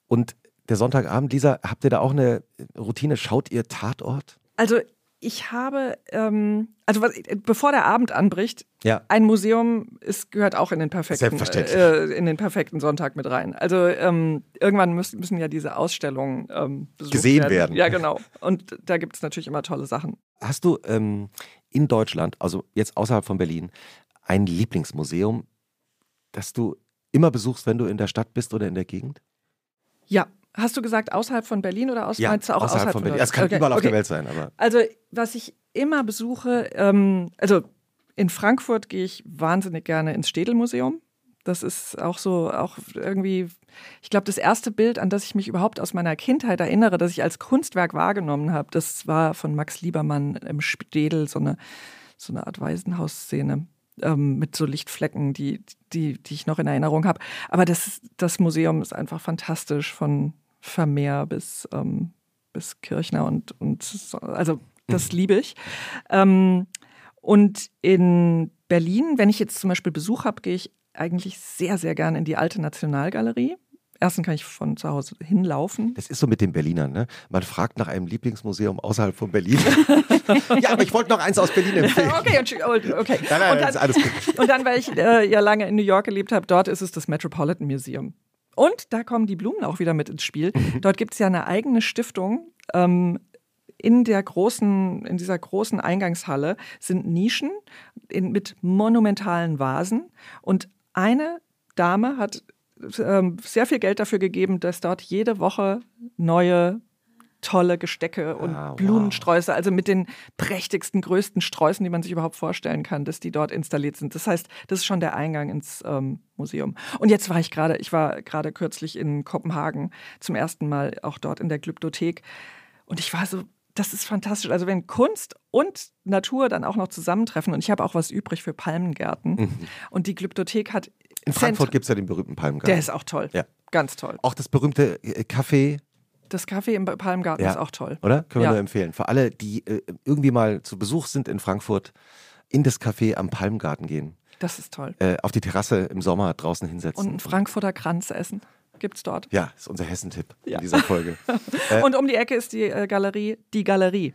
S2: Und der Sonntagabend, Lisa, habt ihr da auch eine Routine? Schaut ihr Tatort?
S3: Also ich habe, ähm, also was, bevor der Abend anbricht,
S2: Ja.
S3: ein Museum ist, gehört auch in den perfekten, äh, in den perfekten Sonntag mit rein. Also ähm, irgendwann müssen, müssen ja diese Ausstellungen ähm,
S2: Gesehen werden.
S3: Ja, genau. Und da gibt es natürlich immer tolle Sachen.
S2: Hast du ähm, in Deutschland, also jetzt außerhalb von Berlin, ein Lieblingsmuseum, das du immer besuchst, wenn du in der Stadt bist oder in der Gegend?
S3: Ja. Hast du gesagt, außerhalb von Berlin oder aus, meinst du auch außerhalb,
S2: von Berlin. Es kann
S3: Okay,
S2: überall auf der
S3: okay.
S2: Welt sein, aber
S3: Also, was ich immer besuche, ähm, also in Frankfurt gehe ich wahnsinnig gerne ins Städelmuseum. Das ist auch so, auch irgendwie, ich glaube, das erste Bild, an das ich mich überhaupt aus meiner Kindheit erinnere, das ich als Kunstwerk wahrgenommen habe, das war von Max Liebermann im Städel, so eine, so eine Art Waisenhausszene ähm, mit so Lichtflecken, die, die, die ich noch in Erinnerung habe. Aber das, das Museum ist einfach fantastisch, von Vermeer bis, ähm, bis Kirchner und, und so, also das liebe ich. Ähm, und in Berlin, wenn ich jetzt zum Beispiel Besuch habe, gehe ich eigentlich sehr, sehr gern in die alte Nationalgalerie. Erstens kann ich von zu Hause hinlaufen.
S2: das ist so mit den Berlinern, ne? Man fragt nach einem Lieblingsmuseum außerhalb von Berlin. ja, aber ich wollte noch eins aus Berlin empfehlen.
S3: Okay, okay.
S2: Nein, nein,
S3: und, dann,
S2: alles gut.
S3: und dann, weil ich äh, ja lange in New York gelebt habe, dort ist es das Metropolitan Museum. Und da kommen die Blumen auch wieder mit ins Spiel. Dort gibt es ja eine eigene Stiftung. Ähm, in der großen, in dieser großen Eingangshalle sind Nischen in, mit monumentalen Vasen. Und eine Dame hat ähm, sehr viel Geld dafür gegeben, dass dort jede Woche neue tolle Gestecke und
S2: Ah, wow.
S3: Blumensträuße, also mit den prächtigsten, größten Sträußen, die man sich überhaupt vorstellen kann, dass die dort installiert sind. Das heißt, das ist schon der Eingang ins ähm, Museum. Und jetzt war ich gerade, ich war gerade kürzlich in Kopenhagen zum ersten Mal auch dort in der Glyptothek und ich war so, das ist fantastisch. Also wenn Kunst und Natur dann auch noch zusammentreffen und ich habe auch was übrig für Palmengärten und die Glyptothek hat
S2: Mhm. In Frankfurt gibt es ja den berühmten Palmgarten.
S3: der ist auch toll,
S2: Ja.
S3: ganz toll.
S2: auch das berühmte äh, Café,
S3: Das Café im Palmgarten
S2: Ja.
S3: ist auch toll.
S2: oder? Können wir
S3: Ja.
S2: nur empfehlen. Für alle, die äh, irgendwie mal zu Besuch sind in Frankfurt, in das Café am Palmgarten gehen,
S3: Das ist toll.
S2: äh, auf die Terrasse im Sommer draußen hinsetzen.
S3: Und einen Frankfurter Kranz essen. Gibt's dort.
S2: ja, ist unser Hessentipp
S3: Ja.
S2: in dieser Folge. Äh,
S3: Und um die Ecke ist die äh, Galerie, die Galerie.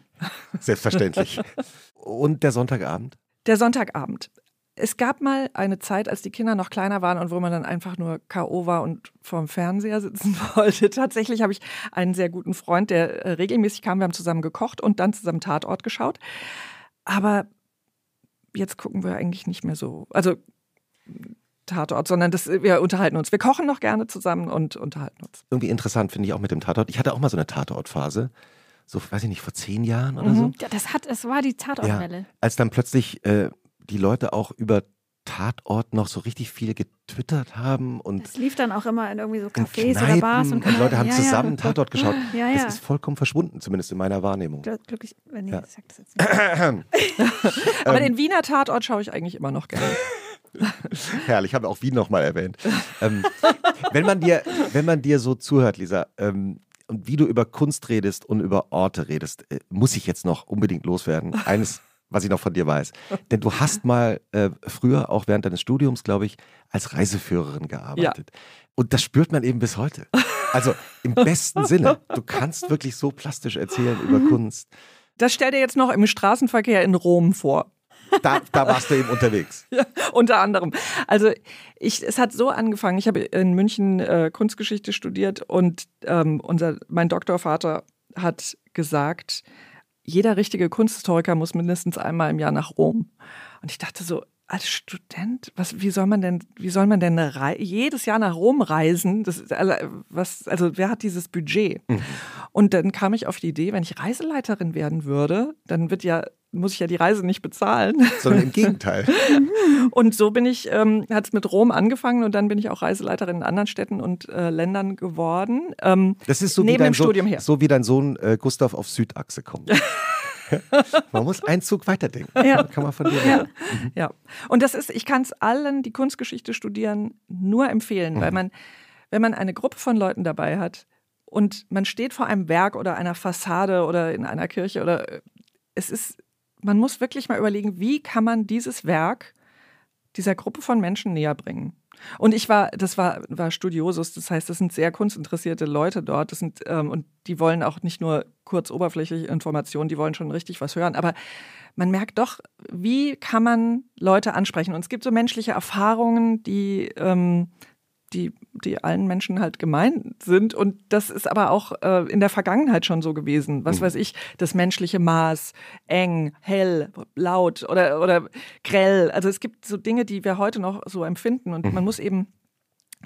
S2: Selbstverständlich. Und der Sonntagabend?
S3: Der Sonntagabend. Es gab mal eine Zeit, als die Kinder noch kleiner waren und wo man dann einfach nur K.O. war und vorm Fernseher sitzen wollte. Tatsächlich habe ich einen sehr guten Freund, der äh, regelmäßig kam. Wir haben zusammen gekocht und dann zusammen Tatort geschaut. Aber jetzt gucken wir eigentlich nicht mehr so. Also Tatort, sondern das, wir unterhalten uns. Wir kochen noch gerne zusammen und unterhalten uns.
S2: Irgendwie interessant finde ich auch mit dem Tatort. Ich hatte auch mal so eine Tatortphase. So, weiß ich nicht, vor zehn Jahren oder so.
S1: Ja, das hat, es war die Tatortwelle.
S2: Als dann plötzlich äh, die Leute auch über Tatort noch so richtig viel getwittert haben und
S1: Das lief dann auch immer in irgendwie so Cafés oder Bars und,
S2: und Leute haben
S1: ja,
S2: zusammen
S1: Ja.
S2: Tatort geschaut.
S1: Ja,
S2: Es
S1: ja.
S2: ist vollkommen verschwunden, zumindest in meiner Wahrnehmung.
S1: Glück- Glücklich, wenn nee,
S2: Ja.
S1: ich sag das jetzt nicht.
S3: Aber
S2: Ähm.
S3: den Wiener Tatort schaue ich eigentlich immer noch gerne.
S2: Herrlich, habe auch Wien nochmal erwähnt. ähm, wenn, man dir, wenn man dir so zuhört, Lisa, ähm, und wie du über Kunst redest und über Orte redest, äh, muss ich jetzt noch unbedingt loswerden. Eines, was ich noch von dir weiß. Denn du hast mal äh, früher, auch während deines Studiums, glaube ich, als Reiseführerin gearbeitet. Und das spürt man eben bis heute. Also im besten Sinne. Du kannst wirklich so plastisch erzählen über Kunst.
S3: Das stell dir jetzt noch im Straßenverkehr in Rom vor.
S2: Da, da warst du eben unterwegs.
S3: Ja, unter anderem. Also ich, es hat so angefangen. Ich habe in München äh, Kunstgeschichte studiert und ähm, unser, mein Doktorvater hat gesagt, jeder richtige Kunsthistoriker muss mindestens einmal im Jahr nach Rom. Und ich dachte so, als Student, was, wie soll man denn, wie soll man denn jedes Jahr nach Rom reisen? Das, also, was, also wer hat dieses Budget? Mhm. Und dann kam ich auf die Idee, wenn ich Reiseleiterin werden würde, dann wird ja muss ich ja die Reise nicht bezahlen.
S2: Sondern im Gegenteil.
S3: und so bin ich, ähm, hat es mit Rom angefangen und dann bin ich auch Reiseleiterin in anderen Städten und äh, Ländern geworden.
S2: Ähm, das ist so neben wie dein dem Sohn, Studium her. So wie dein Sohn äh, Gustav auf Südachse kommt. man muss einen Zug weiterdenken. Ja. Kann man von dir
S3: ja. Mhm. ja. Und das ist, ich kann es allen, die Kunstgeschichte studieren, nur empfehlen, mhm. weil man, wenn man eine Gruppe von Leuten dabei hat und man steht vor einem Werk oder einer Fassade oder in einer Kirche oder äh, es ist, man muss wirklich mal überlegen, wie kann man dieses Werk dieser Gruppe von Menschen näher bringen. Und ich war, das war, war Studiosus, das heißt, das sind sehr kunstinteressierte Leute dort. Das sind, ähm, und die wollen auch nicht nur kurz oberflächliche Informationen, die wollen schon richtig was hören. Aber man merkt doch, wie kann man Leute ansprechen? Und es gibt so menschliche Erfahrungen, die ähm, die, die allen Menschen halt gemein sind. Und das ist aber auch äh, in der Vergangenheit schon so gewesen. Was mhm. weiß ich, das menschliche Maß, eng, hell, laut oder, oder grell. Also es gibt so Dinge, die wir heute noch so empfinden. Und mhm. man muss eben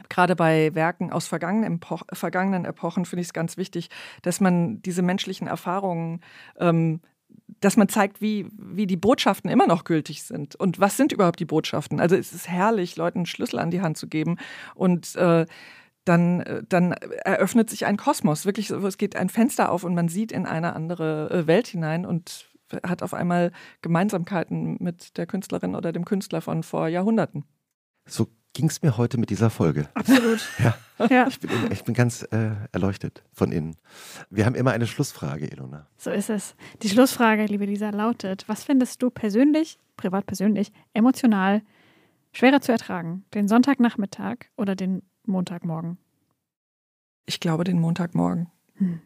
S3: gerade bei Werken aus vergangenen, Epoch, vergangenen Epochen finde ich es ganz wichtig, dass man diese menschlichen Erfahrungen ähm, dass man zeigt, wie, wie die Botschaften immer noch gültig sind. Und was sind überhaupt die Botschaften? Also es ist herrlich, Leuten einen Schlüssel an die Hand zu geben und äh, dann, äh, dann eröffnet sich ein Kosmos. Wirklich, es geht ein Fenster auf und man sieht in eine andere äh, Welt hinein und hat auf einmal Gemeinsamkeiten mit der Künstlerin oder dem Künstler von vor Jahrhunderten.
S2: So ging es mir heute mit dieser Folge.
S1: Absolut.
S2: Ja. ja. Ich, bin, ich bin ganz äh, erleuchtet von innen. Wir haben immer eine Schlussfrage, Ilona.
S1: So ist es. Die Schlussfrage, liebe Lisa, lautet: Was findest du persönlich, privat persönlich, emotional schwerer zu ertragen? Den Sonntagnachmittag oder den Montagmorgen?
S3: Ich glaube, den Montagmorgen. Hm.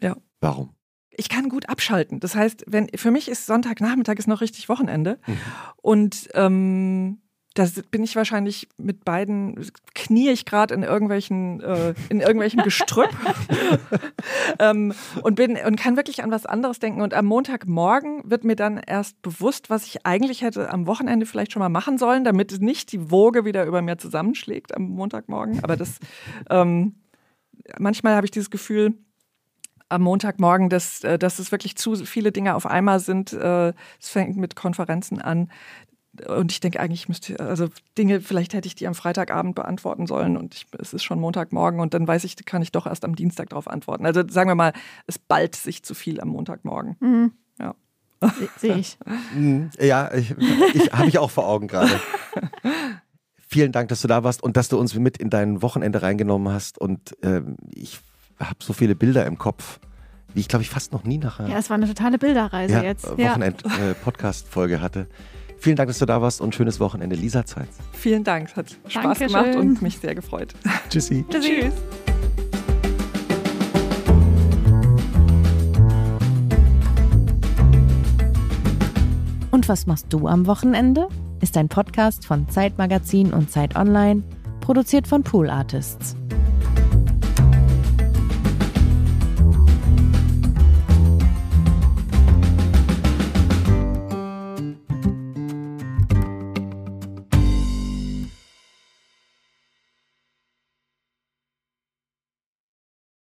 S3: Ja.
S2: Warum?
S3: ich kann gut abschalten. Das heißt, wenn für mich ist Sonntagnachmittag ist noch richtig Wochenende mhm. und ähm, da bin ich wahrscheinlich mit beiden, knie ich gerade in irgendwelchen, äh, in irgendwelchem Gestrüpp ähm, und bin und kann wirklich an was anderes denken. Und am Montagmorgen wird mir dann erst bewusst, was ich eigentlich hätte am Wochenende vielleicht schon mal machen sollen, damit nicht die Woge wieder über mir zusammenschlägt am Montagmorgen. Aber das ähm, manchmal habe ich dieses Gefühl, am Montagmorgen, dass, äh, dass es wirklich zu viele Dinge auf einmal sind. Äh, es fängt mit Konferenzen an, und ich denke eigentlich, ich müsste, also Dinge, vielleicht hätte ich die am Freitagabend beantworten sollen und ich, es ist schon Montagmorgen und dann weiß ich, kann ich doch erst am Dienstag darauf antworten. Also sagen wir mal, es ballt sich zu viel am Montagmorgen. Mhm. Ja.
S1: Sehe ich.
S2: Mhm. ja, ich, ich habe ich auch vor Augen gerade. Vielen Dank, dass du da warst und dass du uns mit in dein Wochenende reingenommen hast. Und ähm, ich habe so viele Bilder im Kopf, wie ich glaube ich fast noch nie nachher.
S1: Ja, es war eine totale Bilderreise ja, jetzt.
S2: Wochenend-Podcast-Folge äh, hatte. Vielen Dank, dass du da warst und schönes Wochenende, Lisa Zeitz.
S3: Vielen Dank, es hat Spaß Dankeschön. gemacht und mich sehr gefreut.
S2: Tschüssi.
S1: Tschüssi. Tschüss.
S4: Und was machst du am Wochenende? Ist ein Podcast von Zeitmagazin und Zeit Online, produziert von Pool Artists.